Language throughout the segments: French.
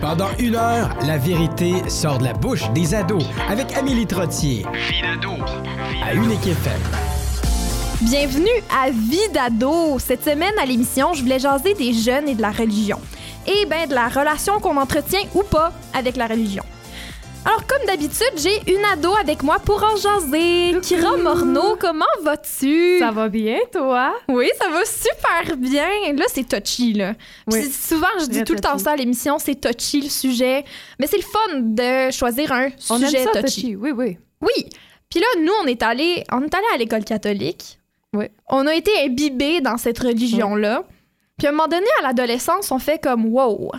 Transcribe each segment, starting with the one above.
Pendant une heure, la vérité sort de la bouche des ados avec Amélie Trottier. Vie d'ado. À Unique FM. Bienvenue à Vie d'ado. Cette semaine à l'émission, je voulais jaser des jeunes et de la religion. Et bien de la relation qu'on entretient ou pas avec la religion. Alors, comme d'habitude, j'ai une ado avec moi pour en jaser. Kira Morneau, comment vas-tu? Ça va bien, toi? Oui, ça va super bien. Là, c'est touchy, là. Puis Oui. souvent, je dis tout le temps ça à l'émission, c'est touchy le sujet. Mais c'est le fun de choisir un On sujet aime ça, touchy. touchy. Oui, oui. Oui. Puis là, nous, on est allé, on est allé à l'école catholique. Oui. On a été imbibés dans cette religion-là. Puis à un moment donné, à l'adolescence, on fait comme wow,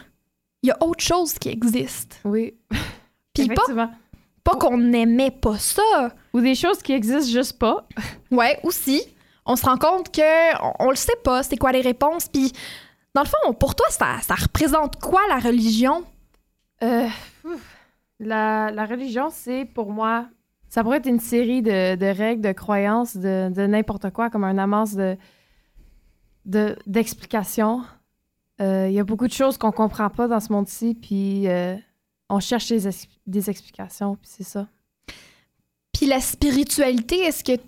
il y a autre chose qui existe. Oui. Puis pas, pas qu'on n'aimait pas ça. Ou des choses qui existent juste pas. Ouais, aussi. On se rend compte que on, on le sait pas, c'est quoi les réponses. Puis dans le fond, pour toi, ça, ça représente quoi la religion? Euh, la, la religion, c'est pour moi, ça pourrait être une série de, de règles, de croyances, de, de n'importe quoi, comme un amasse de, de, d'explications. Euh, Il y a beaucoup de choses qu'on comprend pas dans ce monde-ci, puis euh, on cherche des, ex- des explications, puis c'est ça. Puis la spiritualité, est-ce que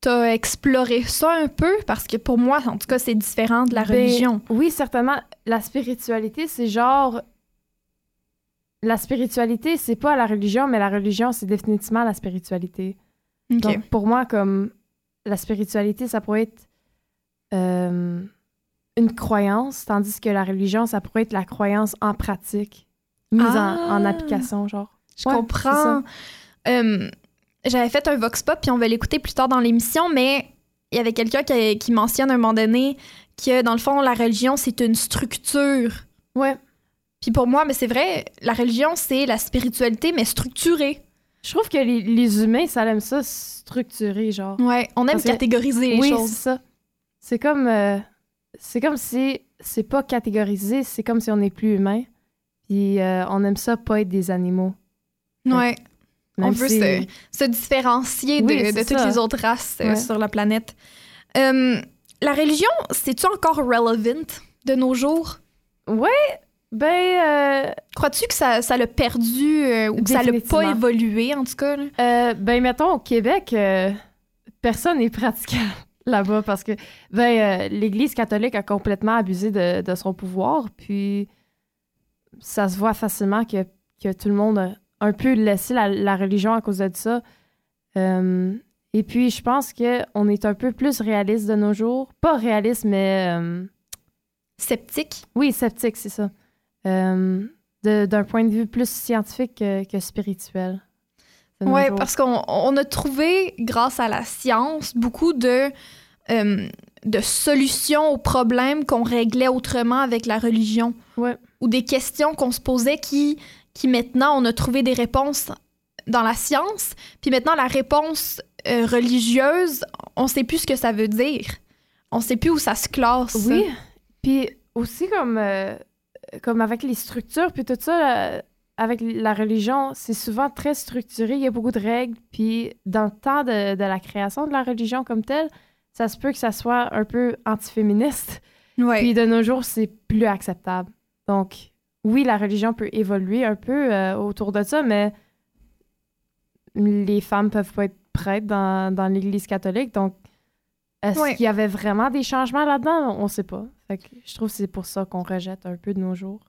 tu as exploré ça un peu? Parce que pour moi, en tout cas, c'est différent de la Ben, religion. Oui, certainement. La spiritualité, c'est genre. La spiritualité, c'est pas la religion, mais la religion, c'est définitivement la spiritualité. Donc, pour moi, comme la spiritualité, ça pourrait être euh, une croyance, tandis que la religion, ça pourrait être la croyance en pratique, mise en, Ah. en application, genre. Je Ouais, comprends. Euh, J'avais fait un vox pop, puis on va l'écouter plus tard dans l'émission, mais il y avait quelqu'un qui, qui mentionne à un moment donné que, dans le fond, la religion, c'est une structure. Ouais. Puis pour moi, mais c'est vrai, la religion, c'est la spiritualité, mais structurée. Je trouve que les, les humains, ça aime ça structuré, genre. Ouais, on aime Parce que- catégoriser les oui, choses. c'est ça. C'est comme, euh, c'est comme si c'est pas catégorisé, c'est comme si on n'est plus humain. Puis euh, on aime ça pas être des animaux. Ouais. Même on veut si- se, se différencier de, Oui, de c'est toutes ça. les autres races euh, Ouais. sur la planète. Euh, la religion, c'est-tu encore relevant de nos jours? Ben, euh, Crois-tu que ça, ça l'a perdu euh, ou que ça l'a pas évolué, en tout cas? là? ben mettons au Québec, personne n'est pratiquant là-bas parce que ben l'Église catholique a complètement abusé de, de son pouvoir, puis ça se voit facilement que, que tout le monde a un peu laissé la, la religion à cause de ça. Euh, et puis je pense que on est un peu plus réaliste de nos jours, pas réaliste mais euh, Sceptique? oui sceptique, c'est ça. Euh, D'un point de vue plus scientifique que, que spirituel. Oui, parce qu'on on a trouvé, grâce à la science, beaucoup de, euh, de solutions aux problèmes qu'on réglait autrement avec la religion. Ouais. Ou des questions qu'on se posait qui, qui maintenant, on a trouvé des réponses dans la science. Puis maintenant, la réponse euh, religieuse, on sait plus ce que ça veut dire. On sait plus où ça se classe. Oui. Puis aussi comme, euh, comme avec les structures, puis tout ça, euh, avec la religion, c'est souvent très structuré, il y a beaucoup de règles. Puis dans le temps de, de la création de la religion comme telle, ça se peut que ça soit un peu antiféministe. Ouais. Puis de nos jours, c'est plus acceptable. Donc oui, la religion peut évoluer un peu euh, autour de ça, mais les femmes peuvent pas être prêtres dans, dans l'Église catholique. Donc est-ce Ouais. qu'il y avait vraiment des changements là-dedans? On sait pas. Fait que je trouve que c'est pour ça qu'on rejette un peu de nos jours.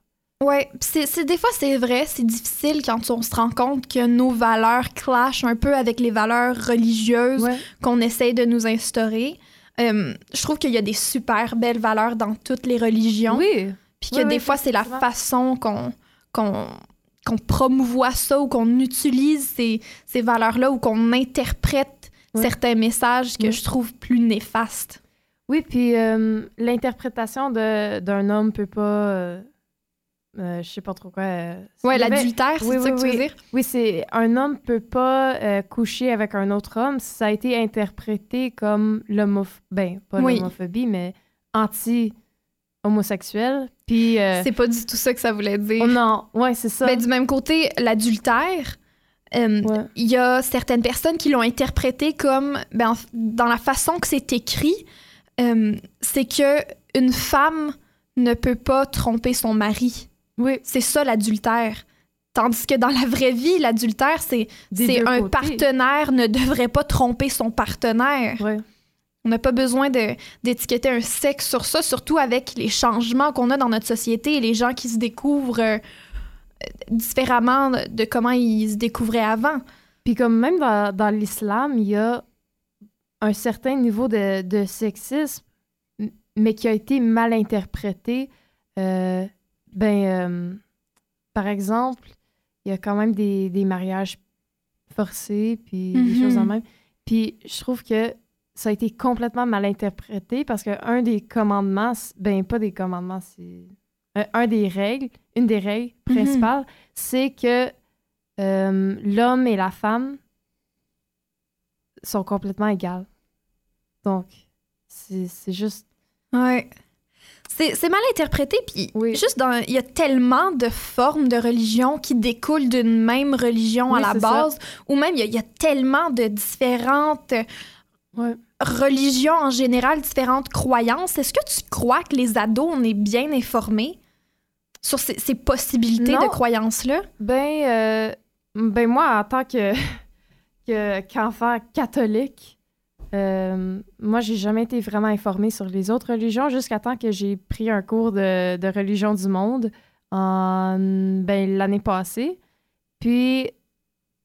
Pis c'est, c'est- des fois c'est vrai, c'est difficile quand on se rend compte que nos valeurs clashent un peu avec les valeurs religieuses Ouais. qu'on essaye de nous instaurer. Euh, je trouve qu'il y a des super belles valeurs dans toutes les religions, Oui. Puis que oui, des oui, fois c'est la façon qu'on qu'on qu'on promouvoit ça ou qu'on utilise ces, ces valeurs-là ou qu'on interprète certains messages que je trouve plus néfastes. Oui, puis euh, l'interprétation d'un homme peut pas. euh, euh, je sais pas trop quoi. euh, Ouais, l'adultère, c'est Oui, ça que tu veux dire? Oui, c'est un homme peut pas euh, coucher avec un autre homme. Ça a été interprété comme l'homophobie, ben pas l'homophobie, mais anti-homosexuel. Puis euh, C'est pas du tout ça que ça voulait dire. oh non, ouais, c'est ça. Ben, du même côté, l'adultère, euh, Ouais. il y a certaines personnes qui l'ont interprété comme, ben, en- dans la façon que c'est écrit, euh, c'est que une femme ne peut pas tromper son mari. Oui. C'est ça l'adultère. Tandis que dans la vraie vie, l'adultère, c'est un côtés. partenaire ne devrait pas tromper son partenaire. Ouais. On n'a pas besoin d'étiqueter un sexe sur ça, surtout avec les changements qu'on a dans notre société et les gens qui se découvrent euh, différemment de comment ils se découvraient avant. Puis comme même dans, dans l'islam, il y a un certain niveau de, de sexisme, mais qui a été mal interprété. Euh, ben, euh, par exemple, il y a quand même des, des mariages forcés, puis des Mhm. choses en même. Puis je trouve que ça a été complètement mal interprété parce qu'un des commandements, ben pas des commandements, c'est un, un des règles, une des règles Mhm. principales, c'est que euh, l'homme et la femme sont complètement égales. Donc, c'est c'est juste. Ouais. C'est c'est mal interprété, puis Oui. juste dans. Il y a tellement de formes de religion qui découlent d'une même religion Oui, à la base, ou même il y, y a tellement de différentes Ouais. religions en général, différentes croyances. Est-ce que tu crois que les ados, on est bien informés sur ces, ces possibilités Non. de croyances-là? Ben, euh, ben moi, en tant que que- qu'enfant catholique, euh, moi, j'ai jamais été vraiment informée sur les autres religions jusqu'à temps que j'ai pris un cours de, de religion du monde en ben, l'année passée. Puis,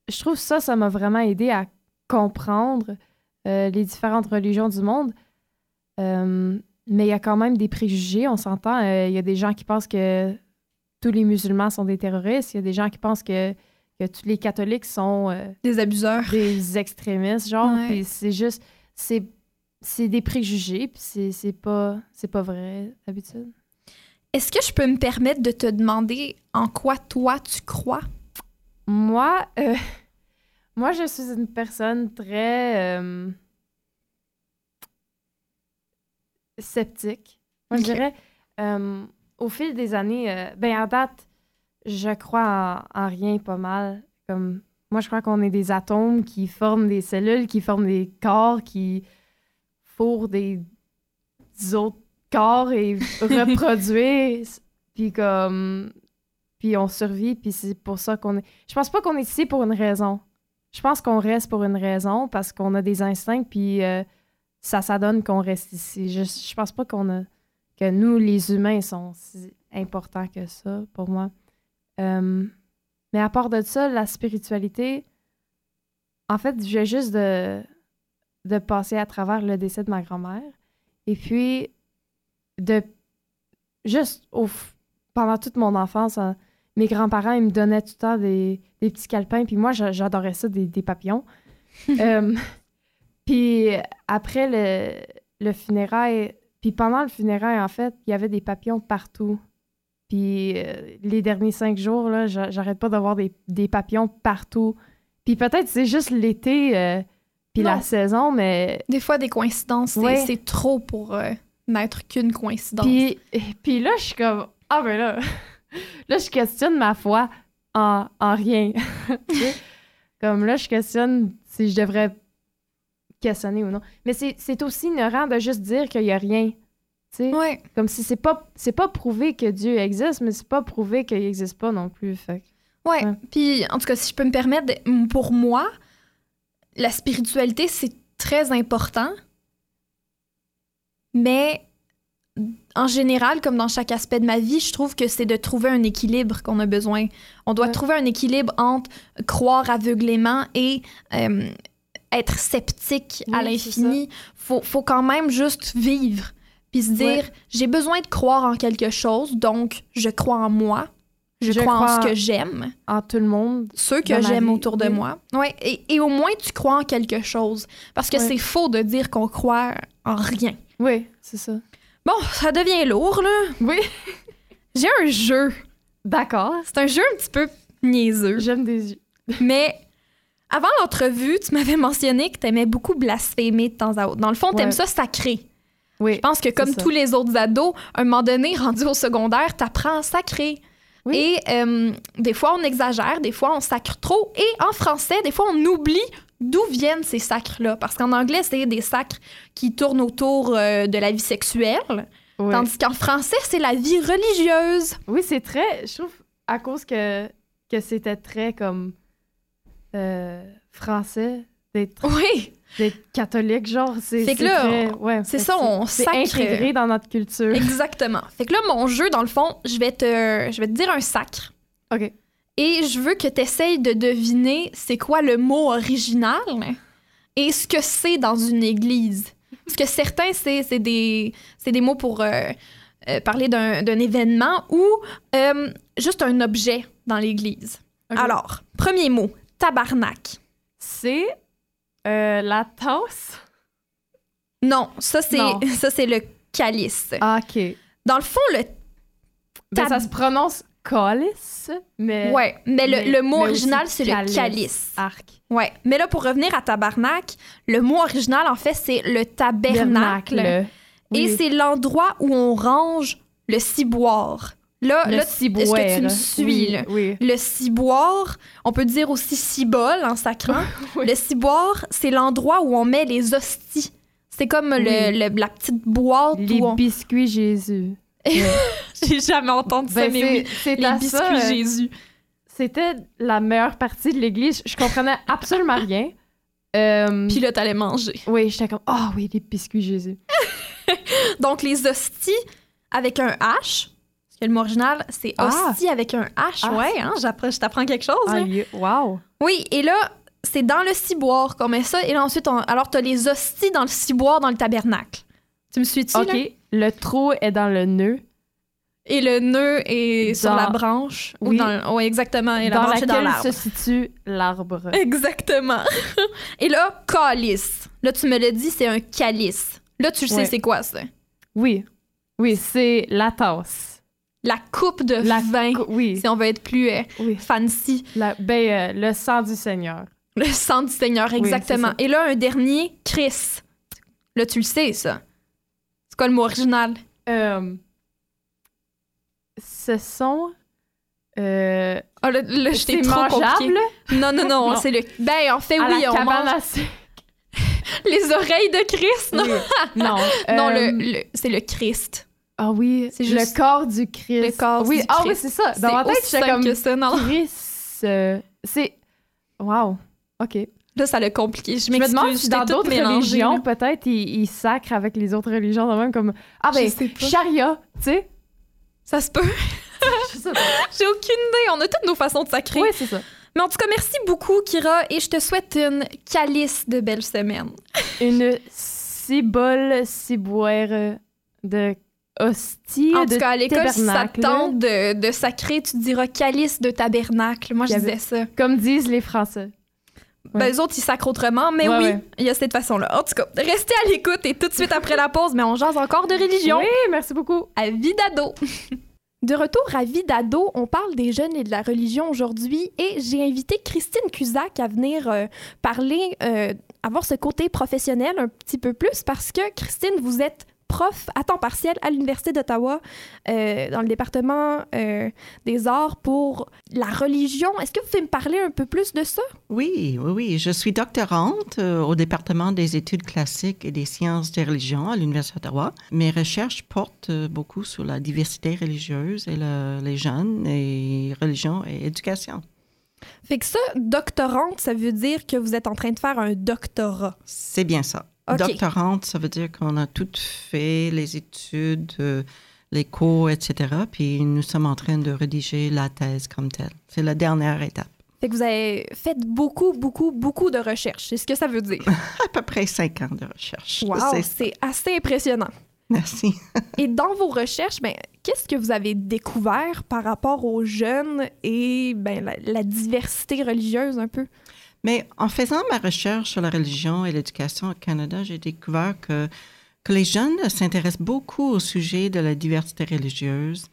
je trouve ça, ça m'a vraiment aidé à comprendre euh, les différentes religions du monde. Euh, mais il y a quand même des préjugés, on s'entend. Euh, Il y a des gens qui pensent que tous les musulmans sont des terroristes. Il y a des gens qui pensent que, que tous les catholiques sont Des abuseurs. des extrémistes, genre. Ouais. Puis c'est juste... C'est, c'est des préjugés, puis c'est, c'est pas, c'est pas vrai, d'habitude. Est-ce que je peux me permettre de te demander en quoi toi tu crois? Moi, euh, moi, je suis une personne très euh, sceptique. Moi, je dirais, euh, au fil des années, euh, ben à date, je crois en, en rien pas mal. Comme moi, je crois qu'on est des atomes qui forment des cellules, qui forment des corps, qui fourrent des autres corps et reproduisent. puis comme puis on survit, puis c'est pour ça qu'on est. Je pense pas qu'on est ici pour une raison. Je pense qu'on reste pour une raison parce qu'on a des instincts, puis euh, ça, ça donne qu'on reste ici. Je, je pense pas qu'on a que nous, les humains, sont si importants que ça pour moi. Euh, mais à part de ça, la spiritualité, en fait, viens juste de, passer à travers le décès de ma grand-mère. Et puis, de juste au, pendant toute mon enfance, hein, mes grands-parents, ils me donnaient tout le temps des, des petits calepins. Puis moi, j'a- j'adorais ça, des, des papillons. Euh, puis après le, le funérail, puis pendant le funérail, en fait, il y avait des papillons partout. Puis euh, les derniers cinq jours, là, j'a- j'arrête pas d'avoir des, des papillons partout. Puis peut-être c'est juste l'été, euh, puis Non. la saison, mais Des fois, des coïncidences, Ouais. c'est trop pour euh, n'être qu'une coïncidence. Puis, puis là, je suis comme, ah ben là, là, je questionne ma foi en, en rien. Comme là, je questionne si je devrais questionner ou non. Mais c'est aussi ignorant de juste dire qu'il n'y a rien. Ouais. Comme si c'est pas, c'est pas prouvé que Dieu existe, mais c'est pas prouvé qu'il n'existe pas non plus. Fait. Ouais. Ouais. Puis, en tout cas, si je peux me permettre, pour moi, la spiritualité, c'est très important. Mais en général, comme dans chaque aspect de ma vie, je trouve que c'est de trouver un équilibre qu'on a besoin. On doit Ouais. trouver un équilibre entre croire aveuglément et euh, être sceptique à l'infini. Faut, faut quand même juste vivre. Puis se dire, Ouais. j'ai besoin de croire en quelque chose, donc je crois en moi. Je, Je crois, en ce que j'aime En tout le monde. ceux que j'aime autour de oui. moi. Ouais, et, et au moins tu crois en quelque chose. Parce que Ouais. c'est faux de dire qu'on croit en rien. Oui, c'est ça. Bon, ça devient lourd, là. Oui. J'ai un jeu. D'accord. C'est un jeu un petit peu niaiseux. J'aime des yeux. Mais avant l'entrevue, tu m'avais mentionné que t'aimais beaucoup blasphémer de temps à autre. Dans le fond, t'aimes Ouais. ça sacré. Oui. Je pense que comme ça. tous les autres ados, à un moment donné, rendu au secondaire, t'apprends à sacrer. Oui. Et euh, des fois, on exagère, des fois, on sacre trop. Et en français, des fois, on oublie d'où viennent ces sacres-là? Parce qu'en anglais, c'est des sacres qui tournent autour euh, de la vie sexuelle. Ouais. Tandis qu'en français, c'est la vie religieuse. Oui, c'est très. Je trouve à cause que, que c'était très comme euh, français d'être Oui, d'être catholique, genre. C'est Fait que là, très- ouais, c'est ça, on sacre- intégré dans notre culture. exactement. Fait que là, mon jeu, dans le fond, je vais te, je vais te dire un sacre. OK. Et je veux que tu essayes de deviner c'est quoi le mot original et ce que c'est dans une église. Parce que certains, c'est c'est des, c'est des mots pour euh, euh, parler d'un d'un événement ou euh, juste un objet dans l'église. Alors, premier mot, tabarnak. C'est la tasse? Non, ça c'est Non. ça c'est le calice. Ah, OK. Dans le fond, le Ben, ça se prononce calice, mais. ouais, mais le, mais- le mot mais original c'est le calice. Arc. Ouais, mais là pour revenir à tabarnak, le mot original en fait c'est le tabernacle. Bernacle. Et Oui. c'est l'endroit où on range le ciboire. Là, le là ciboire. est-ce que tu me suis, Oui, là? Oui. le ciboire, on peut dire aussi cibole en sacrant. Oui. Le ciboire, c'est l'endroit où on met les hosties. C'est comme le- le- la petite boîte Les où on... biscuits Jésus. J'ai jamais entendu ça, Ben, mais c'est- oui. c'est Les biscuits ça, euh, Jésus. C'était la meilleure partie de l'église. Je comprenais absolument rien. Euh, Puis là, t'allais manger. oui, j'étais comme, ah oui, les biscuits Jésus. Donc, les hosties avec un H, parce que le mot original, c'est Ah. hostie avec un H. Ah. ouais, hein, j'apprends- je t'apprends quelque chose. Ah, wow. Oui, et là, c'est dans le ciboire qu'on met ça. Et là, ensuite, on... alors, t'as les hosties dans le ciboire, dans le tabernacle. Tu me suis-tu, OK, là? Le trou est dans le nœud. Et le nœud est sur la branche. Ou Oui. dans... Oui, exactement. Et la dans branche est dans l'arbre. se situe l'arbre. Exactement. et là, calice. Là, tu me l'as dit, c'est un calice. Là, tu le sais, Ouais. c'est quoi, ça? Oui. Oui, c'est la tasse. La coupe de La vin, cou- Oui. si on veut être plus euh, oui. fancy. La- ben, euh, le sang du Seigneur. Le sang du Seigneur, exactement. et là, un dernier, Chris. Là, tu le sais, ça. Quoi le mot original? Euh, ce sont. Euh, Ah, là, là, je t'ai c'est trop compliqué. Non, non, non, Non. c'est le... Ben, en fait, à oui, la on mange à sucre. les oreilles de Christ, non? Oui. Non. Non, euh, le, le- c'est le Christ. Ah oui, C'est le corps du Christ. Le corps oui, du Ah oui, Christ. c'est ça. C'est Dans ma tête, aussi j'étais comme que ça, non? Christ. euh, c'est. Wow. OK. Là, ça l'a compliqué. Je Je me demande si dans d'autres religions, peut-être, ils, ils sacrent avec les autres religions, même comme. Ah, ben, charia, tu sais. Ça se peut. J'ai aucune idée. On a toutes nos façons de sacrer. Oui, c'est ça. Mais en tout cas, merci beaucoup, Kira, et je te souhaite une calice de belle semaine. Une cibole ciboire de hostie En tout cas, à l'école, si ça tente de, de sacrer, tu diras calice de tabernacle. Moi, je disais ça. Comme disent les Français. Ben, Ouais. eux autres, ils sacrent autrement, mais Ouais, oui, ouais. il y a cette façon-là. En tout cas, restez à l'écoute et tout de suite après la pause, mais on jase encore de religion. Oui, merci beaucoup. à vie d'ado. De retour à vie d'ado, on parle des jeunes et de la religion aujourd'hui et j'ai invité Christine Cusac à venir euh, parler, euh, avoir ce côté professionnel un petit peu plus parce que Christine, vous êtes prof à temps partiel à l'Université d'Ottawa euh, dans le département euh, des arts pour la religion. Est-ce que vous pouvez me parler un peu plus de ça? Oui, oui, oui. Je suis doctorante euh, au département des études classiques et des sciences des religions à l'Université d'Ottawa. Mes recherches portent beaucoup sur la diversité religieuse et le- les jeunes et religion et éducation. Fait que ça, doctorante, ça veut dire que vous êtes en train de faire un doctorat. C'est bien ça. Doctorante, ça veut dire qu'on a tout fait les études, euh, les cours, etc. Puis nous sommes en train de rédiger la thèse comme telle. C'est la dernière étape. Fait que vous avez fait beaucoup, beaucoup, beaucoup de recherches. C'est ce que ça veut dire. À peu près cinq ans de recherche. Wow, C'est- c'est assez impressionnant. Merci. Et dans vos recherches, ben, qu'est-ce que vous avez découvert par rapport aux jeunes et ben, la, la diversité religieuse un peu? Mais en faisant ma recherche sur la religion et l'éducation au Canada, j'ai découvert que, que les jeunes s'intéressent beaucoup au sujet de la diversité religieuse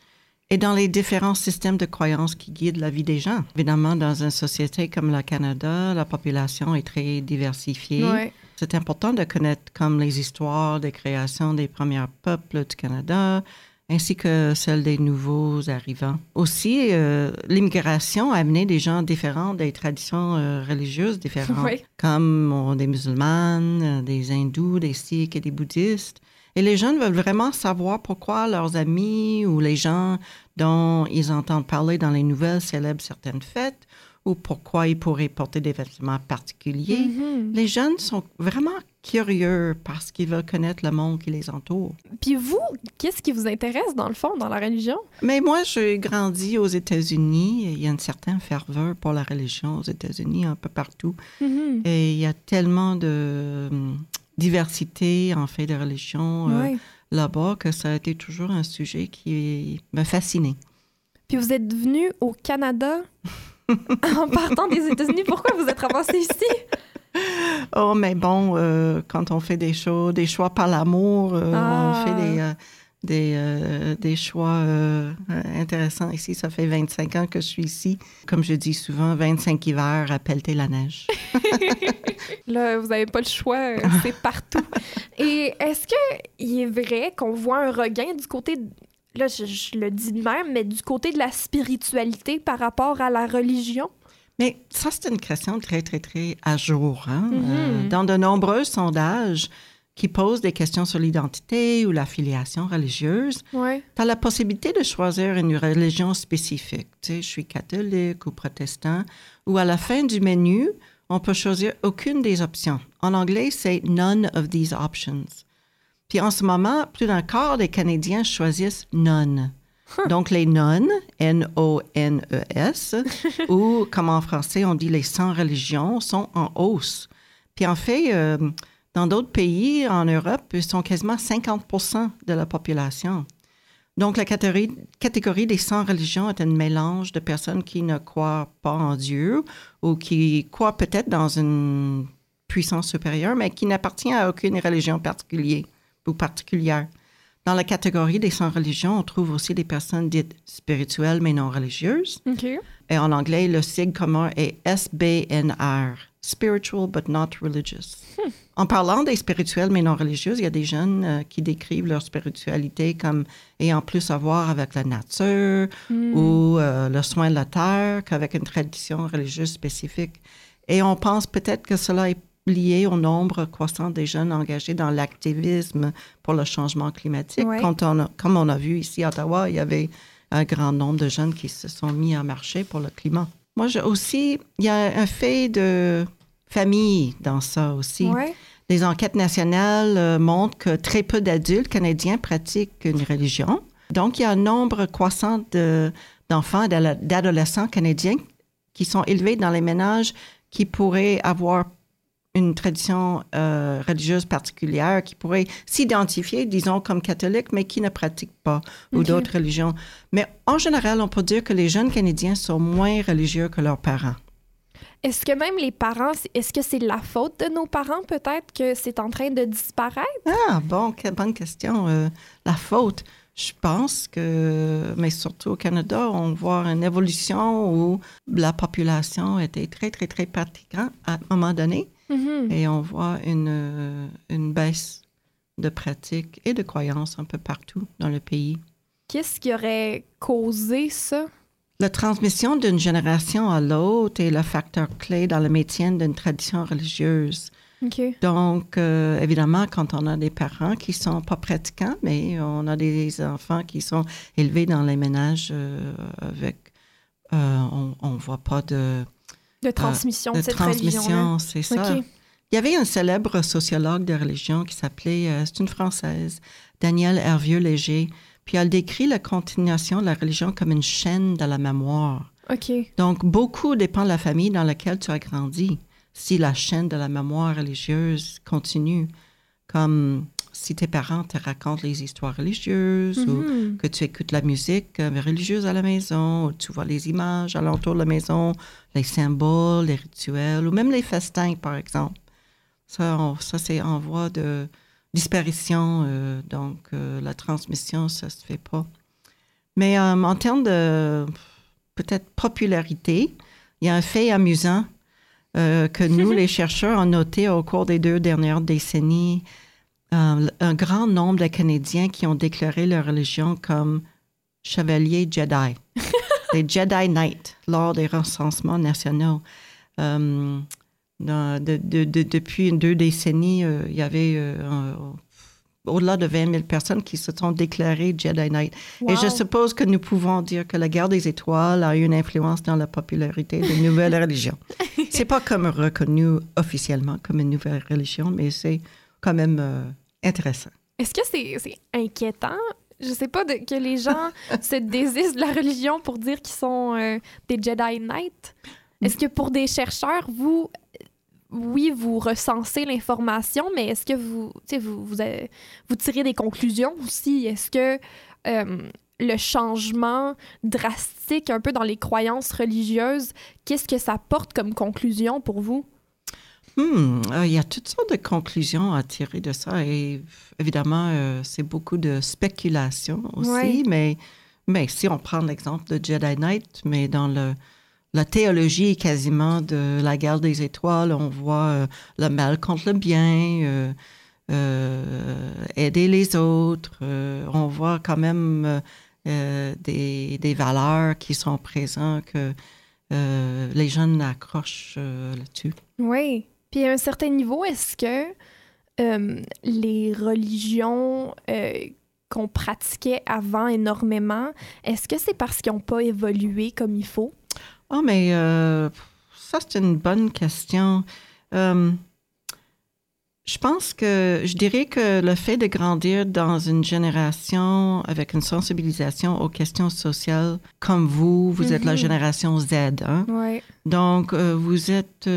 et dans les différents systèmes de croyances qui guident la vie des gens. Évidemment, dans une société comme le Canada, la population est très diversifiée. C'est important de connaître comme les histoires des créations des premiers peuples du Canada, ainsi que celles des nouveaux arrivants. Aussi, euh, l'immigration a amené des gens différents, des traditions euh, religieuses différentes, Oui. comme des musulmanes, euh, des hindous, des sikhs et des bouddhistes. Et les jeunes veulent vraiment savoir pourquoi leurs amis ou les gens dont ils entendent parler dans les nouvelles célèbrent certaines fêtes ou pourquoi ils pourraient porter des vêtements particuliers. Mhm. Les jeunes sont vraiment curieux parce qu'ils veulent connaître le monde qui les entoure. Puis vous, qu'est-ce qui vous intéresse dans le fond, dans la religion? Mais moi, j'ai grandi aux États-Unis. et Il y a une certaine ferveur pour la religion aux États-Unis, un peu partout. Mhm. Et il y a tellement de hum, diversité, en fait, de religions euh, Ouais. là-bas que ça a été toujours un sujet qui me fascinait. Puis vous êtes venu au Canada? en partant des États-Unis. Pourquoi vous êtes ramassé ici? Oh, mais bon, euh, quand on fait des choix, des choix par l'amour, euh, Ah. on fait des, euh, des, euh, des choix intéressants ici. Ça fait 25 ans que je suis ici. Comme je dis souvent, 25 hivers à pelleter la neige. Là, vous n'avez pas le choix, c'est partout. Et est-ce qu'il est vrai qu'on voit un regain du côté, de- là, je, je le dis de même, mais du côté de la spiritualité par rapport à la religion? Mais ça, c'est une question très, très, très à jour. hein. Mhm. Euh, dans de nombreux sondages qui posent des questions sur l'identité ou l'affiliation religieuse, Oui. tu as la possibilité de choisir une religion spécifique. Tu sais, je suis catholique ou protestant. Ou à la fin du menu, on peut choisir aucune des options. En anglais, c'est none of these options. Puis en ce moment, plus d'un quart des Canadiens choisissent none. Donc les nonnes, N-O-N-E-S, ou comme en français on dit les sans religions, sont en hausse. Puis en fait, euh, dans d'autres pays en Europe, ils sont quasiment 50% de la population. Donc la catégorie, catégorie des sans religions est un mélange de personnes qui ne croient pas en Dieu ou qui croient peut-être dans une puissance supérieure, mais qui n'appartient à aucune religion particulière ou particulière. Dans la catégorie des sans religions, on trouve aussi des personnes dites spirituelles mais non religieuses. Et en anglais, le sigle commun est SBNR, Spiritual but not religious. En parlant des spirituels mais non religieuses, il y a des jeunes euh, qui décrivent leur spiritualité comme ayant plus à voir avec la nature ou euh, le soin de la terre qu'avec une tradition religieuse spécifique. Et on pense peut-être que cela est lié au nombre croissant des jeunes engagés dans l'activisme pour le changement climatique. Ouais. Quand on a- comme on a vu ici à Ottawa, il y avait un grand nombre de jeunes qui se sont mis à marcher pour le climat. Moi, j'ai aussi, il y a un fait de famille dans ça aussi. Ouais. Les enquêtes nationales euh, montrent que très peu d'adultes canadiens pratiquent une religion. Donc, il y a un nombre croissant de- d'enfants et d'adolescents canadiens qui sont élevés dans les ménages qui pourraient avoir une tradition euh, religieuse particulière, qui pourraient s'identifier, disons, comme catholiques, mais qui ne pratiquent pas, ou d'autres religions. Mais en général, on peut dire que les jeunes Canadiens sont moins religieux que leurs parents. Est-ce que même les parents, est-ce que c'est la faute de nos parents peut-être que c'est en train de disparaître? Ah, bon, quelle bonne question. Euh, la faute, je pense que, mais surtout au Canada, on voit une évolution où la population était très, très, très pratiquante à un moment donné Mhm. et on voit une, euh, une baisse de pratiques et de croyances un peu partout dans le pays. Qu'est-ce qui aurait causé ça? La transmission d'une génération à l'autre est le facteur clé dans le maintien d'une tradition religieuse. Donc, euh, évidemment, quand on a des parents qui sont pas pratiquants, mais on a des enfants qui sont élevés dans les ménages euh, avec, euh, on ne voit pas de, De transmission de de, cette transmission, c'est ça. Il y avait un célèbre sociologue de religion qui s'appelait, euh, c'est une Française, Danielle Hervieux-Léger, puis elle décrit la continuation de la religion comme une chaîne de la mémoire. OK. Donc, beaucoup dépend de la famille dans laquelle tu as grandi. Si la chaîne de la mémoire religieuse continue, comme si tes parents te racontent les histoires religieuses ou Mhm. que tu écoutes la musique euh, religieuse à la maison, ou tu vois les images alentour de la maison, les symboles, les rituels, ou même les festins, par exemple. Ça, on- ça c'est en voie de disparition, euh, donc euh, la transmission, ça se fait pas. Mais euh, en termes de peut-être popularité, il y a un fait amusant que nous, les chercheurs, avons noté au cours des deux dernières décennies. Euh, un grand nombre de Canadiens qui ont déclaré leur religion comme chevaliers Jedi, des Jedi Knights, lors des recensements nationaux. Euh, dans- de- de- de- depuis deux décennies, euh, il y avait au-delà de 20 000 personnes qui se sont déclarées Jedi Knight. Et je suppose que nous pouvons dire que la guerre des étoiles a eu une influence dans la popularité de nouvelles religions. C'est pas comme reconnu officiellement comme une nouvelle religion, mais c'est quand même euh, intéressant. Est-ce que c'est inquiétant? Je sais pas de- que les gens se désistent de la religion pour dire qu'ils sont euh, des Jedi Knights. Est-ce que pour des chercheurs, vous, oui, vous recensez l'information, mais est-ce que vous, vous, vous, avez- vous tirez des conclusions aussi? Est-ce que euh, le changement drastique un peu dans les croyances religieuses, qu'est-ce que ça porte comme conclusion pour vous? Hmm, euh, il y a toutes sortes de conclusions à tirer de ça et évidemment, euh, c'est beaucoup de spéculation aussi, Ouais. mais, mais si on prend l'exemple de Jedi Knight, mais dans le, la théologie quasiment de la guerre des étoiles, on voit euh, le mal contre le bien, aider les autres, on voit quand même des, des valeurs qui sont présentes que les jeunes accrochent là-dessus. Oui. Puis à un certain niveau, est-ce que euh, les religions euh, qu'on pratiquait avant énormément, est-ce que c'est parce qu'ils n'ont pas évolué comme il faut? Oh, mais euh, ça, c'est une bonne question. Je pense que, je dirais que le fait de grandir dans une génération avec une sensibilisation aux questions sociales, comme vous, vous êtes la Mhm. génération Z, hein? Oui. Donc, vous êtes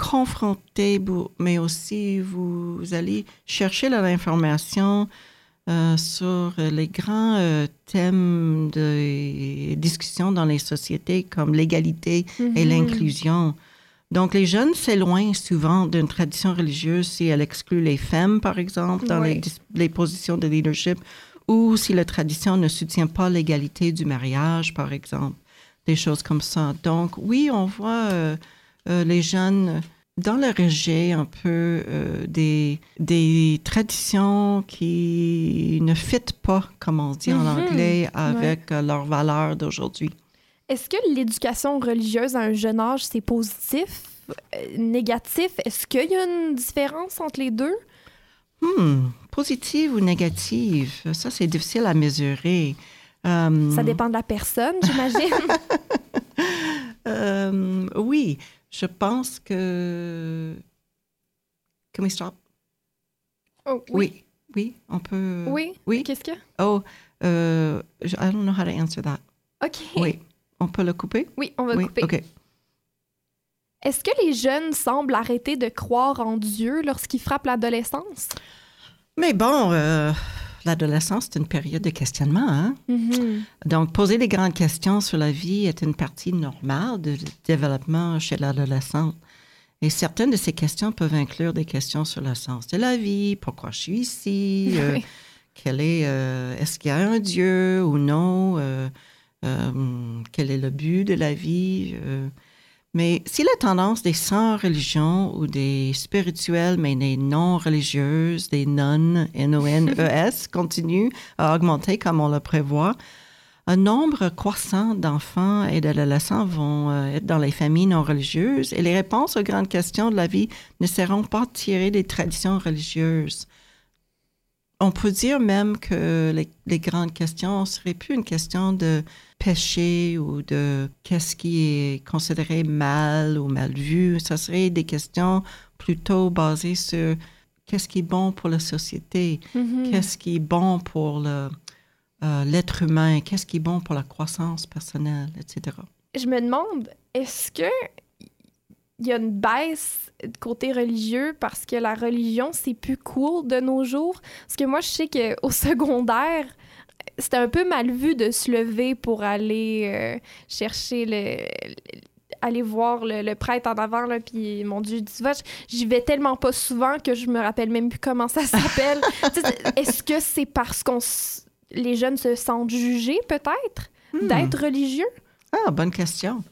confronté, bou- mais aussi vous allez chercher l'information euh, sur les grands euh, thèmes de discussion dans les sociétés comme l'égalité et Mhm. l'inclusion. Donc, les jeunes s'éloignent souvent d'une tradition religieuse si elle exclut les femmes, par exemple, dans les, Oui. dis- les positions de leadership, ou si la tradition ne soutient pas l'égalité du mariage, par exemple, des choses comme ça. Donc, oui, on voit euh, les jeunes dans le rejet un peu euh, des, des traditions qui ne fitent pas, comme on dit en Mhm. anglais, avec euh, leurs valeurs d'aujourd'hui. Est-ce que l'éducation religieuse à un jeune âge, c'est positif, euh, négatif? Est-ce qu'il y a une différence entre les deux? Hmm, positive ou négative, ça c'est difficile à mesurer. Euh, Ça dépend de la personne, j'imagine. euh, oui, je pense que. Can we stop? Oh, Oui, oui, on peut. Oui? Oui. Qu'est-ce que? Oh, euh, I don't know how to answer that. OK. Oui, on peut le couper? Oui, on va oui, couper. OK. Est-ce que les jeunes semblent arrêter de croire en Dieu lorsqu'ils frappent l'adolescence? Mais bon, euh, l'adolescence, c'est une période de questionnement, hein? Mhm. Donc, poser des grandes questions sur la vie est une partie normale du développement chez l'adolescent. Et certaines de ces questions peuvent inclure des questions sur le sens de la vie, pourquoi je suis ici, euh, Oui. quel est, euh, est-ce qu'il y a un Dieu ou non, euh, quel est le but de la vie. Mais si la tendance des sans-religions ou des spirituels, mais des non-religieuses, des nonnes, N-O-N-E-S, continue à augmenter comme on le prévoit, un nombre croissant d'enfants et d'adolescents vont euh, être dans les familles non religieuses et les réponses aux grandes questions de la vie ne seront pas tirées des traditions religieuses. On peut dire même que les, les grandes questions ne seraient plus une question de péché ou de qu'est-ce qui est considéré mal ou mal vu. Ça serait des questions plutôt basées sur qu'est-ce qui est bon pour la société, Mhm. qu'est-ce qui est bon pour euh, l'être humain, qu'est-ce qui est bon pour la croissance personnelle, etc. Je me demande, est-ce que il y a une baisse de côté religieux parce que la religion, c'est plus cool de nos jours? Parce que moi, je sais qu'au secondaire, c'était un peu mal vu de se lever pour aller euh, chercher le, le- aller voir le, le prêtre en avant, là, puis mon Dieu, j'y vais tellement pas souvent que je me rappelle même plus comment ça s'appelle. Est-ce que c'est parce qu'on les jeunes se sentent jugés, peut-être, Hmm. d'être religieux? Ah, bonne question.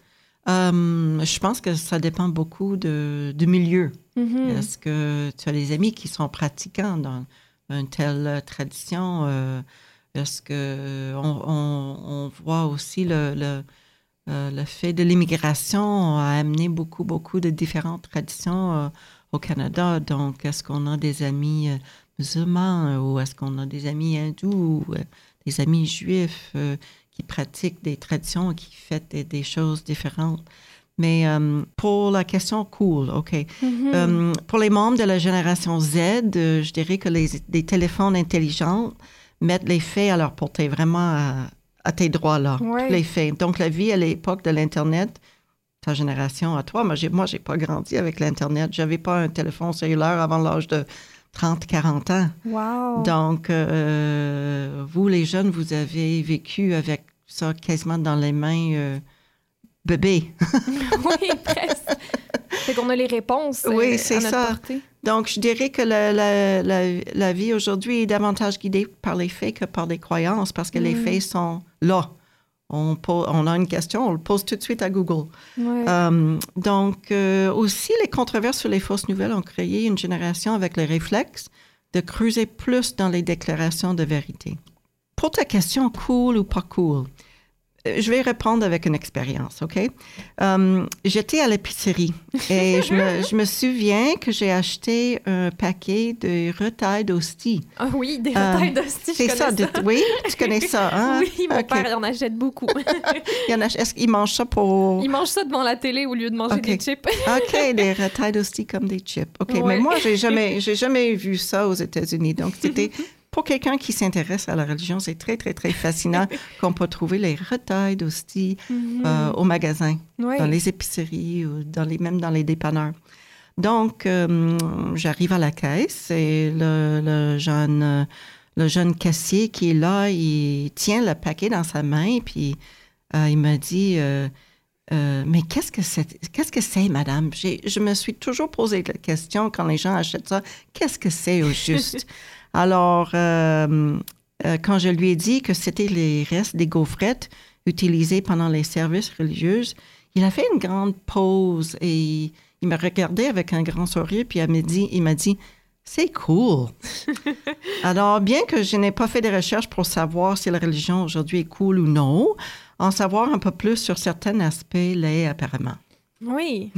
Euh, je pense que ça dépend beaucoup de, du milieu. Mhm. Est-ce que tu as des amis qui sont pratiquants dans une telle tradition? euh, Est-ce que on, on- on voit aussi le, le, euh, le fait de l'immigration a amené beaucoup, beaucoup de différentes traditions euh, au Canada? Donc, est-ce qu'on a des amis euh, musulmans ou est-ce qu'on a des amis hindous ou des amis juifs qui pratiquent des traditions, qui fêtent des, choses différentes. Mais pour la question cool, OK. Mm-hmm. pour les membres de la génération Z, je dirais que les, les, téléphones intelligents mettent les faits à leur portée, vraiment à, tes droits là, les faits. Donc la vie à l'époque de l'Internet, ta génération à toi. Moi, j'ai, moi, j'ai pas grandi avec l'Internet. J'avais pas un téléphone cellulaire avant l'âge de 30, 40 ans. Wow. Donc, euh, vous, les jeunes, vous avez vécu avec ça quasiment dans les mains euh, bébé. oui, presque. C'est qu'on a les réponses. Oui, euh, c'est ça. Donc, je dirais que la, la, la, vie aujourd'hui est davantage guidée par les faits que par des croyances parce que les mm. faits sont là on, a une question, on le pose tout de suite à Google. Euh, donc, euh, aussi, les controverses sur les fausses nouvelles ont créé une génération avec le réflexe de creuser plus dans les déclarations de vérité. Pour ta question, cool ou pas cool, je vais répondre avec une expérience, OK? Euh, j'étais à l'épicerie et je me, je me, souviens que j'ai acheté un paquet de retailles d'hosties. Ah oui, des euh, d'hosties, C'est ça, oui? Tu connais ça, hein? Oui, mon père, il en achète beaucoup. il en achète, est-ce qu'il mange ça pour... Il mange ça devant la télé au lieu de manger des chips. OK, des retailles d'hosties comme des chips. OK, mais moi, j'ai jamais, jamais vu ça aux États-Unis. Donc, c'était pour quelqu'un qui s'intéresse à la religion, c'est très, très, très fascinant qu'on peut trouver les retailles d'hosties mhm. euh, au magasin, dans les épiceries ou dans les, même dans les dépanneurs. Donc, euh, j'arrive à la caisse et le, jeune, le jeune caissier qui est là, il tient le paquet dans sa main, puis euh, il me dit... mais qu'est-ce que c'est, qu'est-ce que c'est, madame? je me suis toujours posé la question quand les gens achètent ça. Qu'est-ce que c'est au juste? Alors, euh, euh, quand je lui ai dit que c'était les restes des gaufrettes utilisées pendant les services religieux, il a fait une grande pause et il m'a regardé avec un grand sourire, puis il m'a dit, il m'a dit c'est cool. Alors, bien que je n'ai pas fait de recherches pour savoir si la religion aujourd'hui est cool ou non, en savoir un peu plus sur certains aspects l'est apparemment. Oui.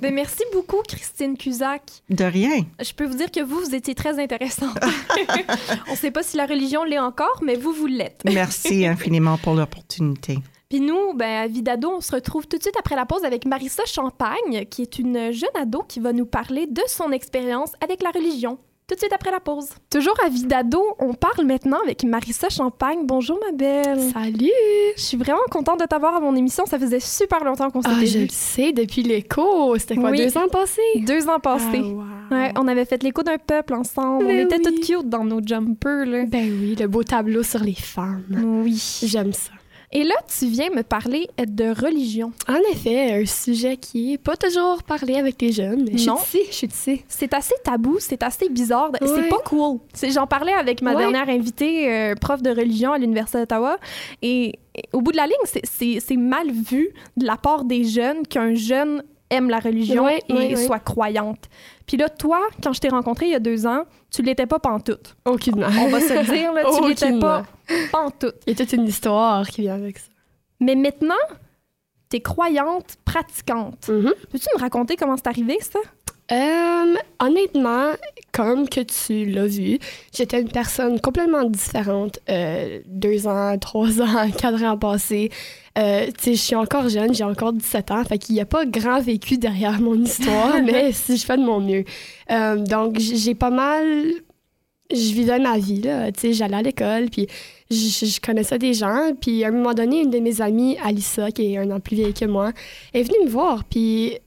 Ben, merci beaucoup, Christine Cusac. De rien. Je peux vous dire que vous, vous étiez très intéressante. On ne sait pas si la religion l'est encore, mais vous, vous l'êtes. merci infiniment pour l'opportunité. Puis nous, ben, à Vidado, on se retrouve tout de suite après la pause avec Marissa Champagne, qui est une jeune ado qui va nous parler de son expérience avec la religion tout de suite après la pause. Toujours à Vidado, on parle maintenant avec Marissa Champagne. Bonjour ma belle. Salut. Je suis vraiment contente de t'avoir à mon émission. Ça faisait super longtemps qu'on s'était ah, je le sais, depuis l'écho. C'était quoi, deux ans passés? Deux ans passés. Ah, ouais, on avait fait l'écho d'un peuple ensemble. on ben était toutes cute dans nos jumpers. Là. Ben oui, le beau tableau sur les femmes. Oui. J'aime ça. Et là, tu viens me parler de religion. En effet, un sujet qui est pas toujours parlé avec les jeunes. non. Je suis ici. C'est assez tabou, c'est assez bizarre. C'est pas cool. J'en parlais avec ma dernière invitée, euh, prof de religion à l'Université d'Ottawa, et, au bout de la ligne, c'est mal vu de la part des jeunes qu'un jeune aime la religion et soit croyante. Puis là, toi, quand je t'ai rencontré il y a deux ans, tu l'étais pas pantoute. Aucunement. On va se le dire, là, tu l'étais pas pantoute. Il y a toute une histoire qui vient avec ça. Mais maintenant, t'es croyante, pratiquante. Mm-hmm. Peux-tu me raconter comment c'est arrivé, ça? Euh, honnêtement, comme que tu l'as vu, j'étais une personne complètement différente euh, deux ans, trois ans, quatre ans passés. Euh, je suis encore jeune, j'ai encore 17 ans, fait qu'il n'y a pas grand vécu derrière mon histoire, mais si je fais de mon mieux. Euh, donc, j'ai pas mal... Je vivais ma vie, là. Tu sais, j'allais à l'école, puis je, je, connaissais des gens. Puis à un moment donné, une de mes amies, Alissa, qui est un an plus vieille que moi, est venue me voir, puis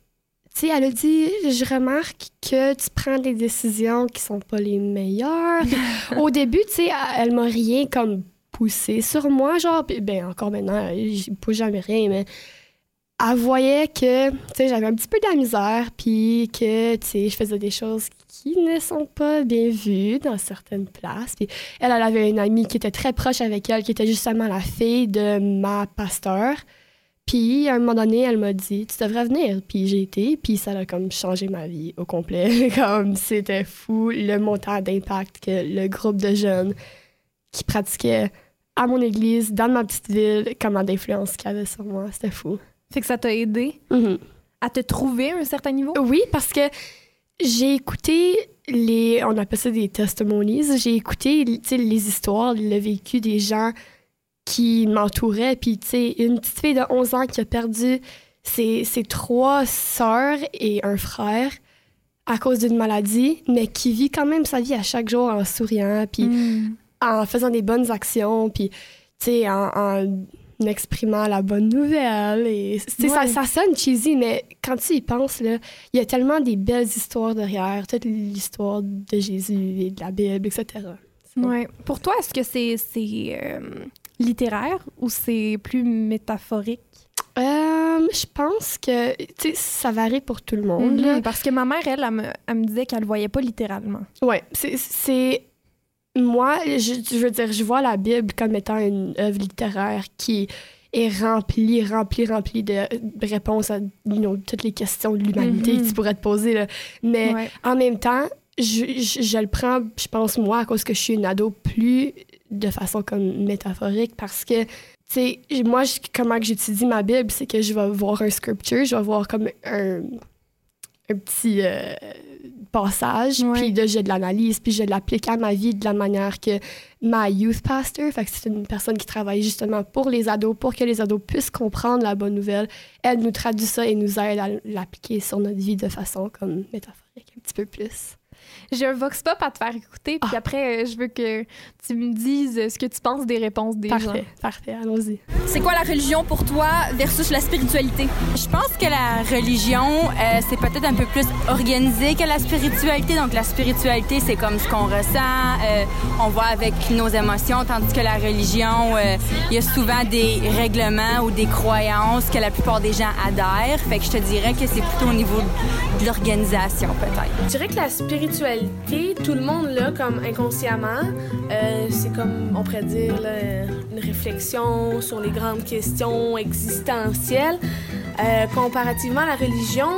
tu sais, elle a dit, je remarque que tu prends des décisions qui sont pas les meilleures. Au début, tu sais, elle m'a rien comme poussé sur moi, genre, ben encore maintenant, je pousse jamais rien, mais elle voyait que, tu sais, j'avais un petit peu de la misère, puis que, tu sais, je faisais des choses qui ne sont pas bien vues dans certaines places. Puis elle, elle avait une amie qui était très proche avec elle, qui était justement la fille de ma pasteur. Puis, à un moment donné, elle m'a dit, tu devrais venir. Puis j'ai été, puis ça a comme changé ma vie au complet. comme c'était fou le montant d'impact que le groupe de jeunes qui pratiquaient à mon église, dans ma petite ville, comment d'influence qu'il avait sur moi. C'était fou. Fait que ça t'a aidé mm-hmm. à te trouver à un certain niveau? Oui, parce que J'ai écouté les, on appelle ça des testimonies. J'ai écouté, les histoires, le vécu des gens qui m'entouraient. Puis, tu sais, une petite fille de 11 ans qui a perdu ses, ses trois sœurs et un frère à cause d'une maladie, mais qui vit quand même sa vie à chaque jour en souriant, puis Mm. en faisant des bonnes actions, puis, tu sais, en, en exprimant la bonne nouvelle. Et, tu sais, ça, Ouais. ça sonne cheesy, mais quand tu y penses, là, il y a tellement des belles histoires derrière, toute l'histoire de Jésus et de la Bible, etc. Ouais. Pour toi, est-ce que c'est c'est, euh, littéraire ou c'est plus métaphorique? Euh, je pense que, ça varie pour tout le monde. Mhm, Parce que ma mère, elle, elle me, elle me disait qu'elle le voyait pas littéralement. Ouais, c'est- c'est. Moi, je, je veux dire, je vois la Bible comme étant une œuvre littéraire qui est remplie, remplie, remplie de réponses à you know, toutes les questions de l'humanité Mhm. que tu pourrais te poser. Là. Mais Ouais. en même temps, je, je, je le prends, je pense, moi, à cause que je suis une ado, plus de façon comme métaphorique parce que, tu sais, moi, je- comment que j'étudie ma Bible, c'est que je vais voir un scripture, je vais voir comme un, un petit euh, passage, puis là, j'ai de l'analyse, puis je l'applique à ma vie de la manière que ma youth pastor, fait que c'est une personne qui travaille justement pour les ados, pour que les ados puissent comprendre la bonne nouvelle. Elle nous traduit ça et nous aide à l'appliquer sur notre vie de façon comme métaphorique un petit peu plus. J'ai un vox pop à te faire écouter, puis Ah. après, euh, je veux que tu me dises euh, ce que tu penses des réponses des gens. Parfait, parfait, allons-y. C'est quoi la religion pour toi versus la spiritualité? Je pense que la religion, euh, c'est peut-être un peu plus organisé que la spiritualité. Donc, la spiritualité, c'est comme ce qu'on ressent, euh, on voit avec nos émotions, tandis que la religion, euh, il y a souvent des règlements ou des croyances que la plupart des gens adhèrent. Fait que je te dirais que c'est plutôt au niveau de l'organisation, peut-être. Je dirais que la spiritualité, tout le monde l'a comme inconsciemment. Euh, c'est comme, on pourrait dire, une réflexion sur les grandes questions existentielles. Euh, comparativement à la religion,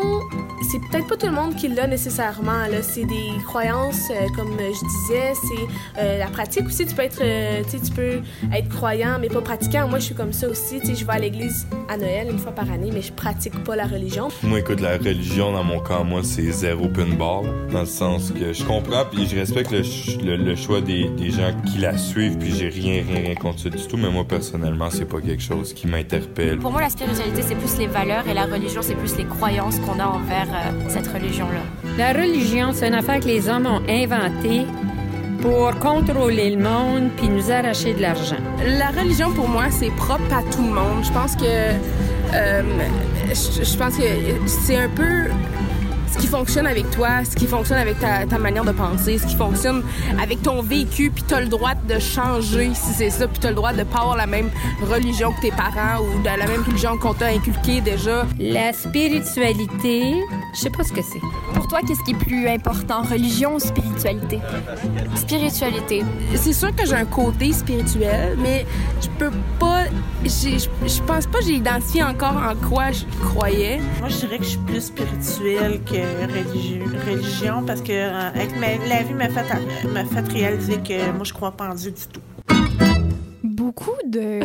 c'est peut-être pas tout le monde qui l'a nécessairement. Là. C'est des croyances, euh, comme je disais, c'est euh, la pratique aussi. Tu peux être, euh, tu sais, tu peux être croyant mais pas pratiquant. Moi, je suis comme ça aussi. Tu sais, je vais à l'église à Noël une fois par année, mais je pratique pas la religion. Moi, écoute, la religion, dans mon cas, moi, c'est zéro pinball. Dans le sens que je comprends, puis je respecte le, ch- le- le choix des, des gens qui la suivent, puis j'ai rien, rien, rien contre ça du tout. Mais moi, personnellement, c'est pas quelque chose qui m'interpelle. Pour moi, la spiritualité, c'est plus les valeurs et la religion, c'est plus les croyances qu'on a envers euh, cette religion-là. La religion, c'est une affaire que les hommes ont inventée pour contrôler le monde puis nous arracher de l'argent. La religion, pour moi, c'est propre à tout le monde. Je pense que. euh, je, je pense que c'est un peu ce qui fonctionne avec toi, ce qui fonctionne avec ta, ta manière de penser, ce qui fonctionne avec ton vécu, puis t'as le droit de changer si c'est ça, puis t'as le droit de pas avoir la même religion que tes parents ou de la même religion qu'on t'a inculquée déjà. La spiritualité, je sais pas ce que c'est. Pour toi, qu'est-ce qui est plus important, religion ou spiritualité? Spiritualité. C'est sûr que j'ai un côté spirituel, mais je peux pas. j'ai- Je je pense pas que j'ai identifié encore en quoi je croyais. Moi, je dirais que je suis plus spirituelle que religi- religion parce que euh, avec ma- la vie m'a fait, m'a fait réaliser que moi, je crois pas en Dieu du tout. Beaucoup de,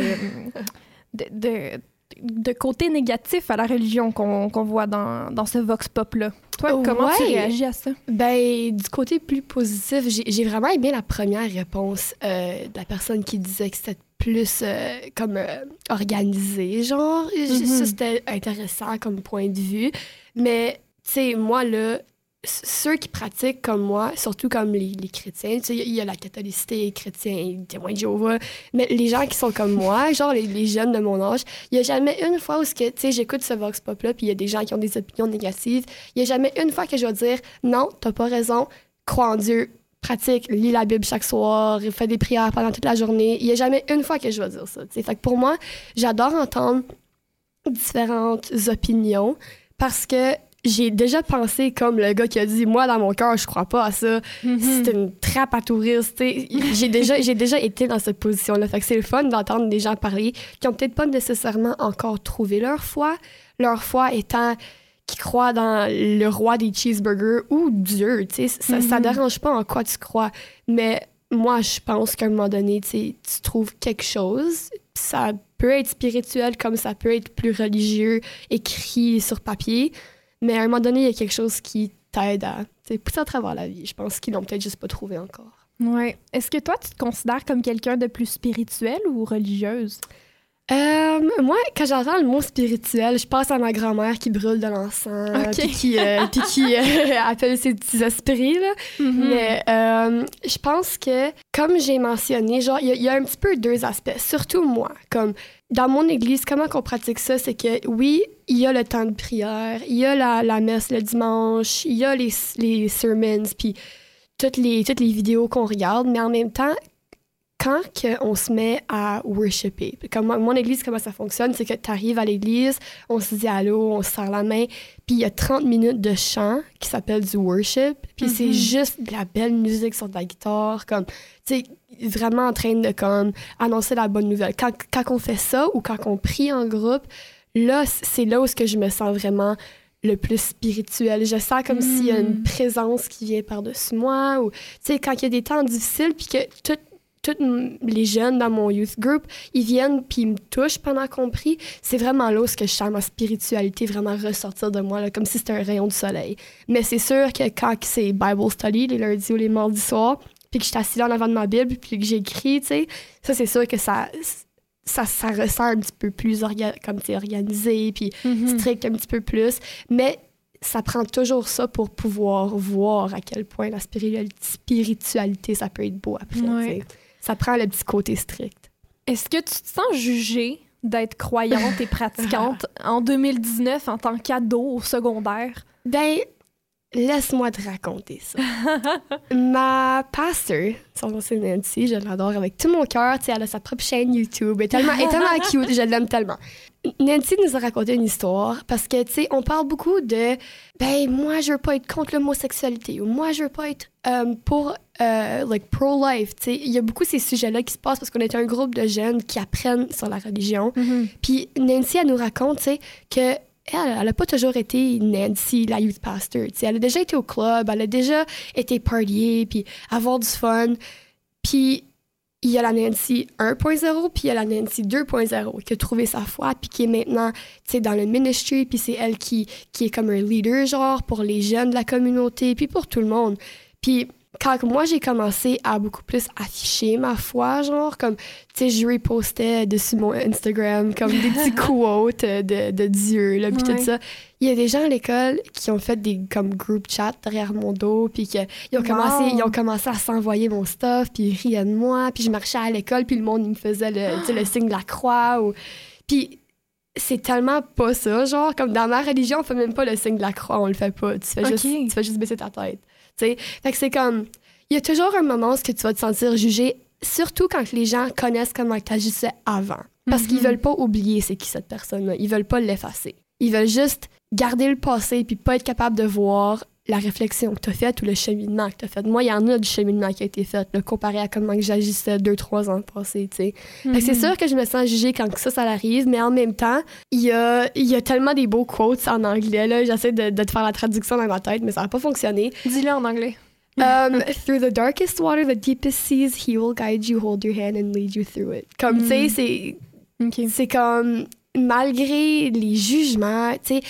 de, de, de côtés négatifs à la religion qu'on qu'on voit dans, dans ce vox pop-là. Toi, comment tu réagis à ça? Ben, du côté plus positif, j'ai j'ai vraiment aimé la première réponse euh, de la personne qui disait que c'était plus euh, comme euh, organisé, genre. Ça, c'était intéressant comme point de vue. Mais, tu sais, moi, là, ceux qui pratiquent comme moi, surtout comme les, les chrétiens, tu sais, il y a la catholicité, chrétien, témoin de Jéhovah, mais les gens qui sont comme moi, genre les, les jeunes de mon âge, il n'y a jamais une fois où, tu sais, j'écoute ce Vox Pop-là, puis il y a des gens qui ont des opinions négatives. Il n'y a jamais une fois que je vais dire non, t'as pas raison, crois en Dieu, pratique, lis la Bible chaque soir, fais des prières pendant toute la journée. Il n'y a jamais une fois que je vais dire ça. tu sais. Fait que pour moi, j'adore entendre différentes opinions parce que j'ai déjà pensé comme le gars qui a dit moi dans mon cœur je crois pas à ça. C'est une trappe à touristes j'ai déjà j'ai déjà été dans cette position là fait que c'est le fun d'entendre des gens parler qui ont peut-être pas nécessairement encore trouvé leur foi leur foi étant qui croient dans le roi des cheeseburgers ou Dieu tu sais. Ça, ça Mhm. dérange pas en quoi tu crois. Mais moi je pense qu'à un moment donné tu trouves quelque chose. Ça peut être spirituel comme ça peut être plus religieux écrit sur papier mais à un moment donné, il y a quelque chose qui t'aide à pousser à travers la vie. Je pense qu'ils l'ont peut-être juste pas trouvé encore. Ouais. Est-ce que toi, tu te considères comme quelqu'un de plus spirituel ou religieuse? Euh, moi, quand j'entends le mot spirituel, je pense à ma grand-mère qui brûle de l'encens, puis qui, euh, puis qui euh, appelle ses petits esprits. Là. Mhm. Mais je pense que, comme j'ai mentionné, genre, il y, a- il y a un petit peu deux aspects. Surtout moi, comme dans mon église, comment qu'on pratique ça, c'est que oui, il y a le temps de prière, il y a la, la messe le dimanche, il y a les, les sermons, puis toutes les, toutes les vidéos qu'on regarde, mais en même temps, quand on se met à worshipper, comme mon église, comment ça fonctionne, c'est que tu arrives à l'église, on se dit allô, on se serre la main, puis il y a 30 minutes de chant qui s'appelle du worship, puis c'est Mhm. juste de la belle musique sur de la guitare, comme, tu sais, vraiment en train de, comme, annoncer la bonne nouvelle. Quand, quand on fait ça ou quand on prie en groupe, là, c'est là où ce que je me sens vraiment le plus spirituel. Je sens comme s'il y a une présence qui vient par-dessus moi, ou, tu sais, quand il y a des temps difficiles, puis que tout tous les jeunes dans mon youth group, ils viennent puis ils me touchent pendant qu'on prie. C'est vraiment là où ce que je sens ma spiritualité vraiment ressortir de moi, là, comme si c'était un rayon de soleil. Mais c'est sûr que quand c'est Bible study, les lundis ou les mardis soirs, puis que je suis assise là en avant de ma Bible, puis que j'écris, tu sais, ça, c'est sûr que ça, ça, ça ressort un petit peu plus orga- comme organisé, puis strict un petit peu plus. Mais ça prend toujours ça pour pouvoir voir à quel point la spiritual- spiritualité, ça peut être beau après. Ouais. Ça prend le petit côté strict. Est-ce que tu te sens jugée d'être croyante et pratiquante en 2019 en tant qu'ado au secondaire? Ben, laisse-moi te raconter ça. Ma pasteur, son nom c'est Nancy, je l'adore avec tout mon cœur. Elle a sa propre chaîne YouTube. Elle est tellement, elle est tellement cute, je l'aime tellement. Nancy nous a raconté une histoire parce que, tu sais, on parle beaucoup de ben, moi, je veux pas être contre l'homosexualité ou moi, je veux pas être euh, pour, euh, like, pro-life. Tu sais, il y a beaucoup ces sujets-là qui se passent parce qu'on est un groupe de jeunes qui apprennent sur la religion. Puis Nancy, elle nous raconte, tu sais, que elle, elle a pas toujours été Nancy, la youth pastor. Elle a déjà été au club, elle a déjà été partier, puis avoir du fun. Puis il y a la Nancy 1.0, puis il y a la Nancy 2.0 qui a trouvé sa foi, puis qui est maintenant, dans le ministry, puis c'est elle qui, qui est comme un leader, genre, pour les jeunes de la communauté, puis pour tout le monde. Puis quand moi, j'ai commencé à beaucoup plus afficher ma foi, genre, comme, tu sais, je repostais dessus mon Instagram, comme des petits quotes de, de Dieu, là, puis Ouais. tout ça. Il y a des gens à l'école qui ont fait des, comme, group chat derrière mon dos, puis qu'ils ont, commencé, ils ont commencé à s'envoyer mon stuff, puis ils riaient de moi, puis je marchais à l'école, puis le monde, il me faisait le, le signe de la croix, ou... Puis c'est tellement pas ça, genre, comme dans ma religion, on fait même pas le signe de la croix, on le fait pas. Tu fais, juste, tu fais juste baisser ta tête. Fait que c'est comme. Il y a toujours un moment où tu vas te sentir jugé, surtout quand les gens connaissent comment tu agissais avant. Parce qu'ils Mhm. veulent pas oublier c'est qui cette personne-là. Ils veulent pas l'effacer. Ils veulent juste garder le passé puis pas être capable de voir la réflexion que tu as faite ou le cheminement que tu as fait. Moi, il y en a du cheminement qui a été fait, là, comparé à comment j'agissais deux, trois ans passés. Fait que c'est Mhm. sûr que je me sens jugée quand ça, ça arrive, mais en même temps, il y a, y a tellement des beaux quotes en anglais, là. J'essaie de, de te faire la traduction dans ma tête, mais ça n'a pas fonctionné. Dis-le en anglais. Um, through the darkest water, the deepest seas, he will guide you, hold your hand and lead you through it. Comme, tu sais, Mm. c'est... Comme, malgré les jugements, tu sais,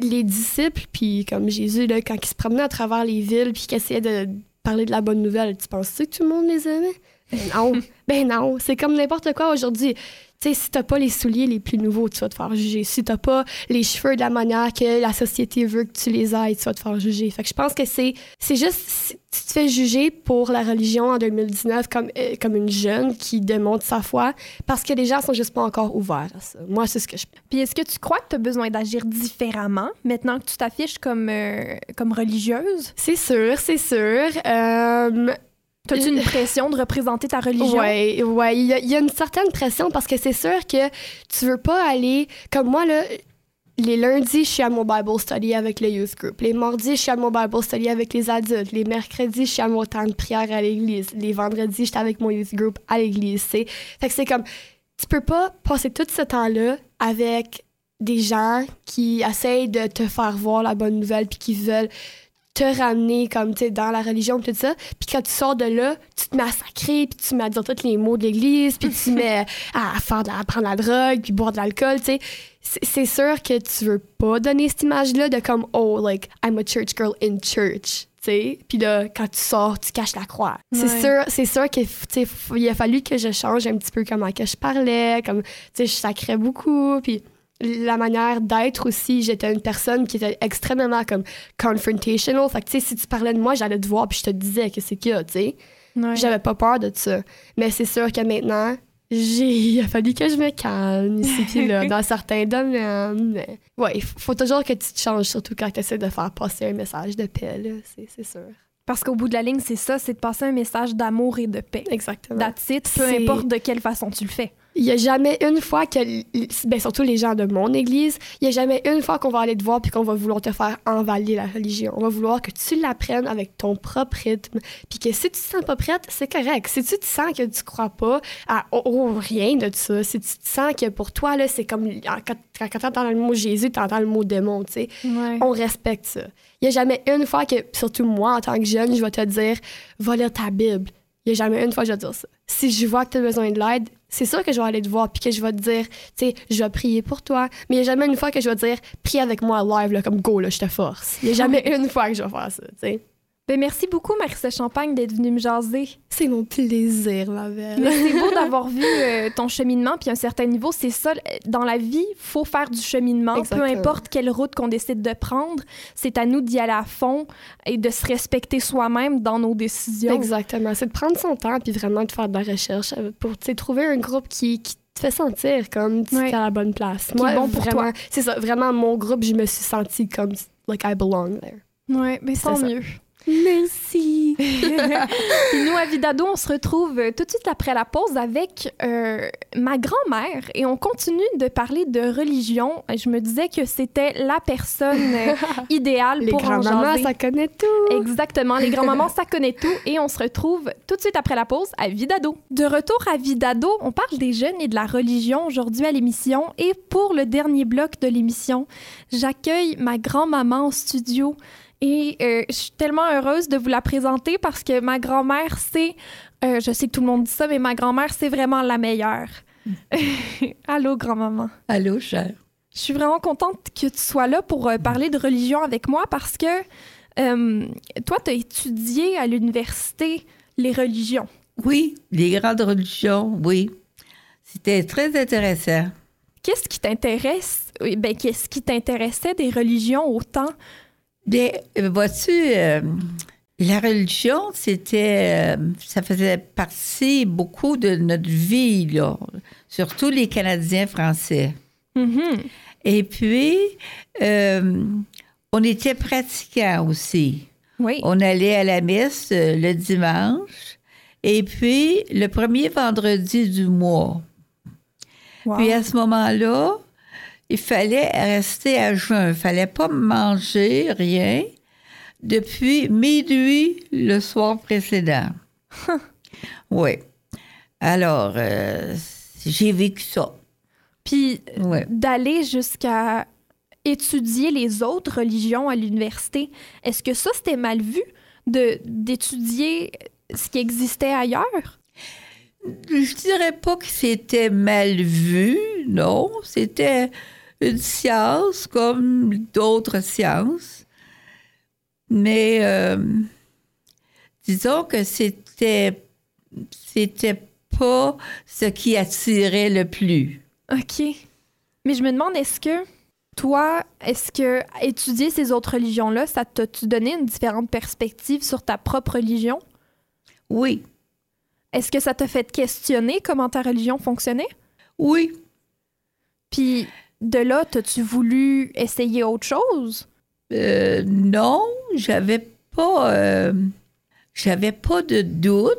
les disciples, puis comme Jésus, là, quand il se promenait à travers les villes, puis qu'il essayait de parler de la bonne nouvelle, tu penses que tout le monde les aimait? Ben non, ben non, c'est comme n'importe quoi aujourd'hui. Tu sais, si t'as pas les souliers les plus nouveaux, tu vas te faire juger. Si t'as pas les cheveux de la manière que la société veut que tu les ailles, tu vas te faire juger. Fait que je pense que c'est c'est juste, si tu te fais juger pour la religion en 2019 comme, euh, comme une jeune qui démontre sa foi, parce que les gens sont juste pas encore ouverts à ça. Moi, c'est ce que je Puis est-ce que tu crois que tu as besoin d'agir différemment maintenant que tu t'affiches comme, euh, comme religieuse? C'est sûr, c'est sûr. Euh, T'as-tu une pression de représenter ta religion? Ouais, ouais, il y, a- il y a une certaine pression parce que c'est sûr que tu veux pas aller comme moi là. Les lundis, je suis à mon Bible study avec le youth group. Les mardis, je suis à mon Bible study avec les adultes. Les mercredis, je suis à mon temps de prière à l'église. Les vendredis, j'étais avec mon youth group à l'église. c'est- Fait que c'est comme, tu peux pas passer tout ce temps-là avec des gens qui essayent de te faire voir la bonne nouvelle puis qui veulent te ramener comme tu dans la religion tout ça. Puis quand tu sors de là tu te mets à sacrer puis tu mets à dire tous les mots de l'église puis tu mets à faire de la, à prendre la drogue puis boire de l'alcool tu sais. C'est sûr que tu veux pas donner cette image là de comme oh like I'm a church girl in church tu sais. Puis là quand tu sors tu caches la croix. C'est sûr c'est sûr que tu sais f- il a fallu que je change un petit peu comment que je parlais comme tu sais je sacrais beaucoup puis la manière d'être aussi, j'étais une personne qui était extrêmement comme confrontational. Fait que, tu sais, si tu parlais de moi, j'allais te voir puis je te disais que c'est a, tu sais. J'avais pas peur de ça. Mais c'est sûr que maintenant, j'ai, il a fallu que je me calme ici puis là, dans certains domaines. Mais ouais, il faut toujours que tu te changes, surtout quand tu essaies de faire passer un message de paix, là. C'est, c'est sûr. Parce qu'au bout de la ligne, c'est ça, c'est de passer un message d'amour et de paix. Exactement. That's it, peu importe de quelle façon tu le fais. Il n'y a jamais une fois que, ben surtout les gens de mon église, il n'y a jamais une fois qu'on va aller te voir puis qu'on va vouloir te faire envaler la religion. On va vouloir que tu l'apprennes avec ton propre rythme. Puis que si tu te sens pas prête, c'est correct. Si tu te sens que tu crois pas à oh, oh, rien de ça, si tu te sens que pour toi, là, c'est comme quand, quand, tu entends le mot Jésus, tu entends le mot démon, tu sais. On respecte ça. Il n'y a jamais une fois que, surtout moi, en tant que jeune, je vais te dire, va lire ta Bible. Il n'y a jamais une fois que je vais dire ça. Si je vois que tu as besoin de l'aide, c'est sûr que je vais aller te voir puis que je vais te dire, tu sais, je vais prier pour toi. Mais il n'y a jamais une fois que je vais te dire, prie avec moi live, là, comme go, là, je te force. Il n'y a jamais une fois que je vais faire ça, tu sais. Ben, merci beaucoup, Marissa Champagne, d'être venue me jaser. C'est mon plaisir, ma belle. C'est beau d'avoir vu euh, ton cheminement, puis à un certain niveau, c'est ça. Dans la vie, faut faire du cheminement, Exactement. peu importe quelle route qu'on décide de prendre. C'est à nous d'y aller à fond et de se respecter soi-même dans nos décisions. Exactement. C'est de prendre son temps puis vraiment de faire de la recherche euh, pour trouver un groupe qui, qui te fait sentir comme tu es à la bonne place. Qui est bon pour vraiment, toi. C'est ça. Vraiment, mon groupe, je me suis sentie comme like I belong there. Ouais, mais tant mieux. Merci. Puis nous, à Vidado, on se retrouve euh, tout de suite après la pause avec euh, ma grand-mère et on continue de parler de religion. Je me disais que c'était la personne euh, idéale Les pour en grands-mamans, jaser. ça connaît tout. Exactement, les grands-mamans, ça connaît tout. Et on se retrouve tout de suite après la pause à Vidado. De retour à Vidado, on parle des jeunes et de la religion aujourd'hui à l'émission. Et pour le dernier bloc de l'émission, j'accueille ma grand-maman au studio. Et euh, je suis tellement heureuse de vous la présenter parce que ma grand-mère, c'est, euh, je sais que tout le monde dit ça, mais ma grand-mère, c'est vraiment la meilleure. Allô, grand-maman. Allô, cher. Je suis vraiment contente que tu sois là pour euh, parler de religion avec moi parce que toi, tu as étudié à l'université les religions. Oui, les grandes religions, oui. C'était très intéressant. Qu'est-ce qui t'intéresse? Oui, Ben, qu'est-ce qui t'intéressait des religions autant? Bien, vois-tu, euh, la religion, c'était, euh, ça faisait partie beaucoup de notre vie, là, surtout les Canadiens français. Mm-hmm. Et puis, euh, on était pratiquants aussi. Oui. On allait à la messe le dimanche et puis le premier vendredi du mois. Puis à ce moment-là, il fallait rester à jeun. Il fallait pas manger rien depuis minuit le soir précédent. oui. Alors, euh, j'ai vécu ça. Puis Ouais. d'aller jusqu'à étudier les autres religions à l'université, est-ce que ça, c'était mal vu d'étudier ce qui existait ailleurs? Je dirais pas que c'était mal vu, non. C'était une science comme d'autres sciences. Mais euh, disons que c'était c'était pas ce qui attirait le plus. OK. Mais je me demande, est-ce que toi, est-ce que étudier ces autres religions-là, ça t'a-tu donné une différente perspective sur ta propre religion? Oui. Est-ce que ça t'a fait questionner comment ta religion fonctionnait? Oui. Puis de là, t'as-tu voulu essayer autre chose? Euh, non, j'avais pas euh, j'avais pas de doute.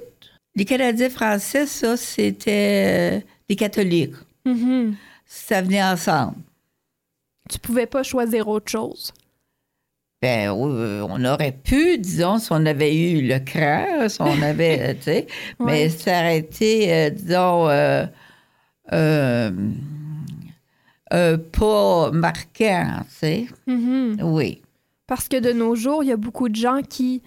Les Canadiens français, ça, c'était euh, les catholiques. Mm-hmm. Ça venait ensemble. Tu pouvais pas choisir autre chose? Ben, euh, on aurait pu, disons, si on avait eu le cran, si on avait, euh, tu sais, mais ça aurait été, euh, disons, euh, euh, un pas marquant, tu sais. Mhm. Oui. Parce que de nos jours, il y a beaucoup de gens qui,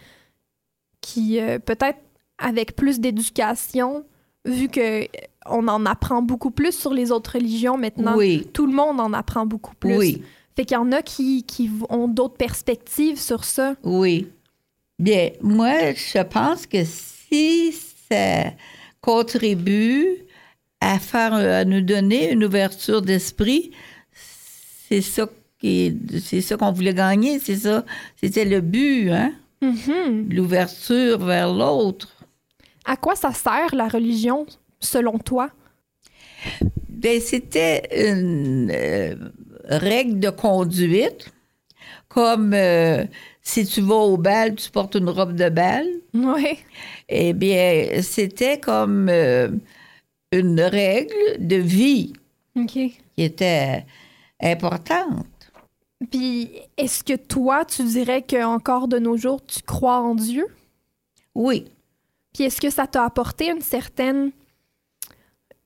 qui euh, peut-être avec plus d'éducation, vu que on en apprend beaucoup plus sur les autres religions maintenant, Oui. tout le monde en apprend beaucoup plus. Oui. Fait qu'il y en a qui, qui ont d'autres perspectives sur ça. Oui. Bien, moi, je pense que si ça contribue à faire, à nous donner une ouverture d'esprit, c'est ça c'est ça qu'on voulait gagner, c'est ça, c'était le but, hein, l'ouverture vers l'autre. À quoi ça sert la religion, selon toi? Ben, c'était une euh, règle de conduite, comme euh, si tu vas au bal, tu portes une robe de bal. Oui. Eh bien, c'était comme euh, une règle de vie qui était importante. Puis, est-ce que toi, tu dirais qu'encore de nos jours, tu crois en Dieu? Oui. Puis, est-ce que ça t'a apporté une certaine.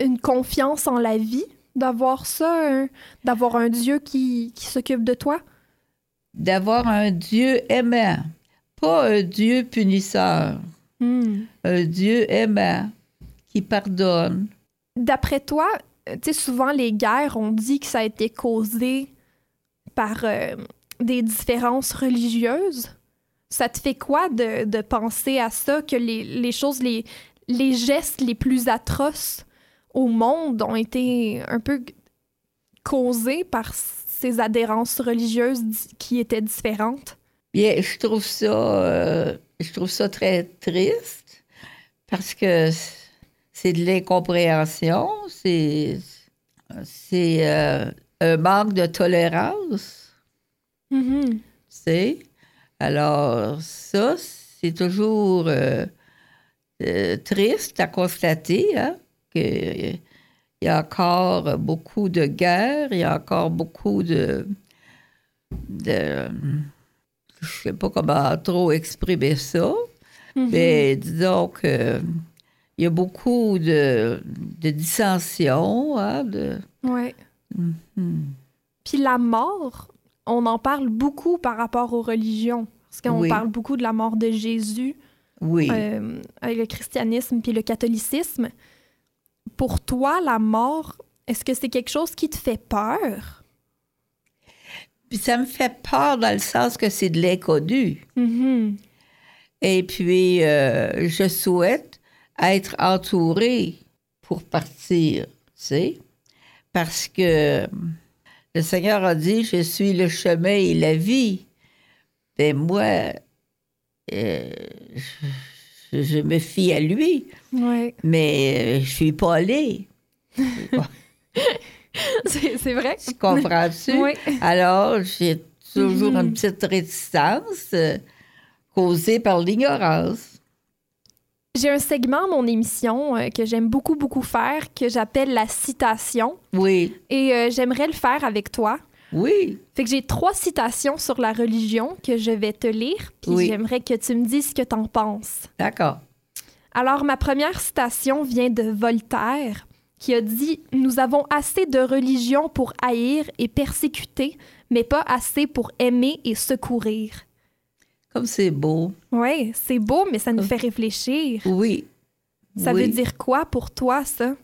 une confiance en la vie d'avoir ça, d'avoir un Dieu qui, qui s'occupe de toi? D'avoir un Dieu aimant, pas un Dieu punisseur, Hmm. un Dieu aimant qui pardonne. D'après toi, euh, tu sais, souvent les guerres, on dit que ça a été causé par euh, des différences religieuses. Ça te fait quoi de, de penser à ça, que les, les choses, les, les gestes les plus atroces au monde ont été un peu causés par ces adhérences religieuses qui étaient différentes? Bien, je trouve ça, euh, je trouve ça très triste parce que c'est de l'incompréhension, c'est, euh, un manque de tolérance, Mhm. sais. Alors, ça, c'est toujours euh, euh, triste à constater, hein, qu'il y a encore beaucoup de guerres, il y a encore beaucoup de... de je sais pas comment trop exprimer ça, Mhm. mais disons que il y a beaucoup de, de dissensions. Hein, de, Ouais. Mhm. Puis la mort, on en parle beaucoup par rapport aux religions. Parce qu'on Oui. parle beaucoup de la mort de Jésus Oui. euh, avec le christianisme puis le catholicisme. Pour toi, la mort, est-ce que c'est quelque chose qui te fait peur? Puis ça me fait peur dans le sens que c'est de l'inconnu. Mhm. Et puis, euh, je souhaite être entourée pour partir, tu sais, parce que le Seigneur a dit, je suis le chemin et la vie. Ben moi, euh, je, je me fie à lui, Ouais. mais euh, je suis pas allée. c'est vrai. Tu comprends-tu? Oui. Alors, j'ai toujours Mhm. une petite réticence euh, causée par l'ignorance. J'ai un segment à mon émission euh, que j'aime beaucoup, beaucoup faire que j'appelle la citation. Oui, Et euh, j'aimerais le faire avec toi. oui, Fait que j'ai trois citations sur la religion que je vais te lire, puis Oui. j'aimerais que tu me dises ce que t'en penses. d'accord. Alors, ma première citation vient de Voltaire, qui a dit Nous avons assez de religion pour haïr et persécuter, mais pas assez pour aimer et secourir. Comme c'est beau. Oui, c'est beau, mais ça nous fait réfléchir. Oui. Ça oui. veut dire quoi pour toi, ça?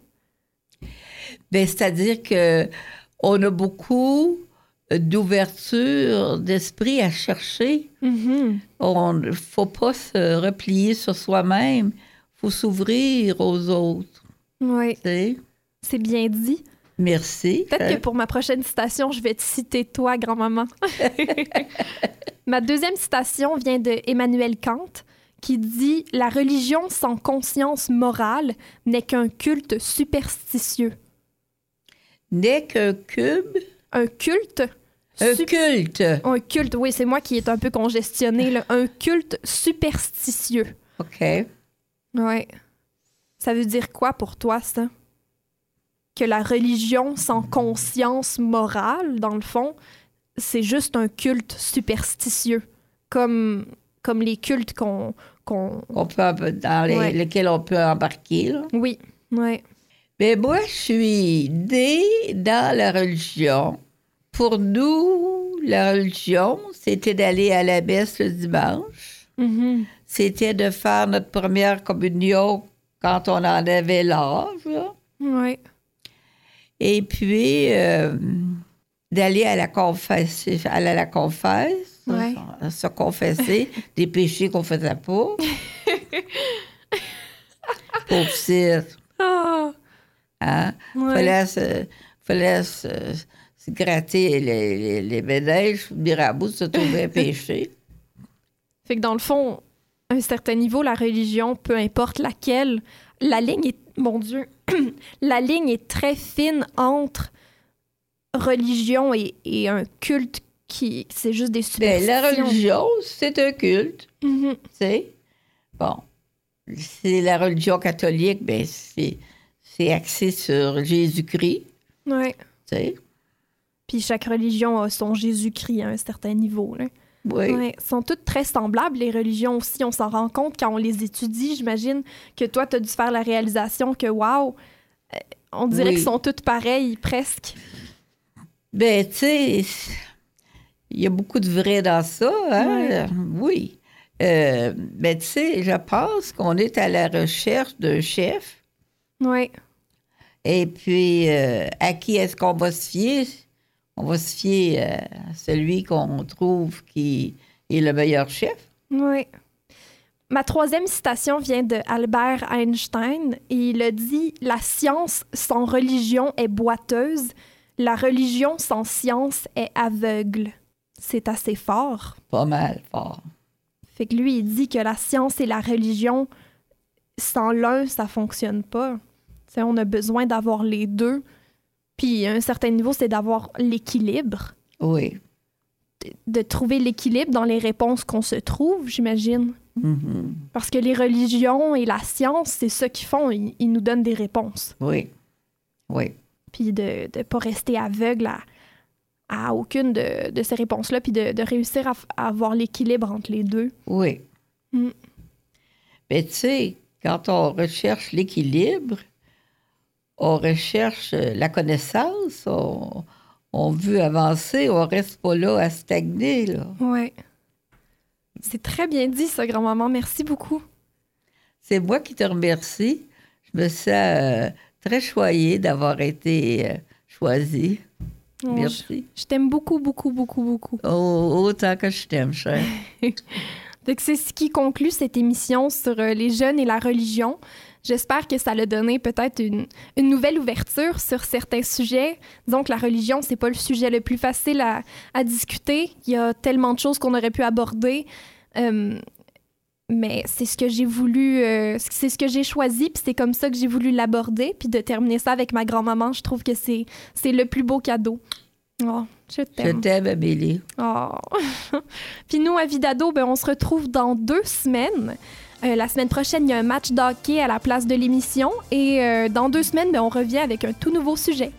Ben, c'est-à-dire que on a beaucoup d'ouverture d'esprit à chercher. Mhm. On ne faut pas se replier sur soi-même. faut s'ouvrir aux autres. Oui, c'est bien dit. Merci. Peut-être que pour ma prochaine citation, je vais te citer toi, grand-maman. ma deuxième citation vient de Emmanuel Kant, qui dit La religion sans conscience morale n'est qu'un culte superstitieux. N'est qu'un cube. Un culte. Un sup- culte. Un culte, oui, c'est moi qui est un peu congestionné. là. Un culte superstitieux. OK. Ouais. Ça veut dire quoi pour toi, ça? Que la religion sans conscience morale, dans le fond, c'est juste un culte superstitieux. Comme, comme les cultes qu'on. qu'on... On peut, dans les- Ouais. lesquels on peut embarquer. Là. Oui, ouais. Mais moi, je suis née dans la religion. Pour nous, la religion, c'était d'aller à la messe le dimanche. Mm-hmm. C'était de faire notre première communion quand on en avait l'âge. Oui. Et puis, euh, d'aller à la confesse, aller à la confesse, Ouais. se- se confesser des péchés qu'on faisait pas. Pauvre petite. Ah, Hein? Ouais. Fallait se, fallait se, se gratter les, les, les bout de se trouver un péché. Fait que dans le fond, à un certain niveau, la religion, peu importe laquelle, la ligne est, mon Dieu, la ligne est très fine entre religion et, et un culte qui, c'est juste des Ben, superstitions. la religion, c'est un culte. Mhm. Tu sais? Bon. C'est la religion catholique, ben, c'est, c'est axé sur Jésus-Christ. Ouais. Tu sais? Puis chaque religion a son Jésus-Christ à un certain niveau. Là. Oui. Ouais, sont toutes très semblables, les religions aussi. On s'en rend compte quand on les étudie. J'imagine que toi, tu as dû faire la réalisation que, waouh, euh, on dirait Oui. qu'ils sont toutes pareilles, presque. Ben, tu sais, il y a beaucoup de vrai dans ça, hein? Oui. Euh, ben, tu sais, je pense qu'on est à la recherche d'un chef. Oui. Et puis, euh, à qui est-ce qu'on va se fier? On va se fier euh, à celui qu'on trouve qui est le meilleur chef. Oui. Ma troisième citation vient de Albert Einstein et il a dit La science sans religion est boiteuse, la religion sans science est aveugle. C'est assez fort. Pas mal fort. Fait que lui, il dit que la science et la religion, sans l'un, ça fonctionne pas. Tu sais, on a besoin d'avoir les deux. Puis, à un certain niveau, c'est d'avoir l'équilibre. Oui. De, de trouver l'équilibre dans les réponses qu'on se trouve, j'imagine. Mhm. Parce que les religions et la science, c'est ça qu'ils font. Ils, ils nous donnent des réponses. Oui. Oui. Puis de ne pas rester aveugle à, à aucune de, de ces réponses-là, puis de, de réussir à avoir l'équilibre entre les deux. Oui. Mm. Mais tu sais, quand on recherche l'équilibre, on recherche euh, la connaissance, on, on veut avancer, on reste pas là à stagner. Là. Ouais. C'est très bien dit, ça, grand-maman. Merci beaucoup. C'est moi qui te remercie. Je me sens euh, très choyée d'avoir été euh, choisie. Oh, Merci. Je, je t'aime beaucoup, beaucoup, beaucoup, beaucoup. Oh, autant que je t'aime, que c'est ce qui conclut cette émission sur les jeunes et la religion. J'espère que ça l'a donné peut-être une, une nouvelle ouverture sur certains sujets. Donc, la religion, c'est pas le sujet le plus facile à, à discuter. Il y a tellement de choses qu'on aurait pu aborder. Euh, mais c'est ce que j'ai voulu, euh, c'est ce que j'ai choisi, puis c'est comme ça que j'ai voulu l'aborder. Puis de terminer ça avec ma grand-maman, je trouve que c'est c'est le plus beau cadeau. Oh, je Je t'aime. t'aime, Amélie. Oh. Puis nous, à Vidado, ben, on se retrouve dans deux semaines. Euh, la semaine prochaine, il y a un match d'hockey à la place de l'émission. Et euh, dans deux semaines, ben, on revient avec un tout nouveau sujet.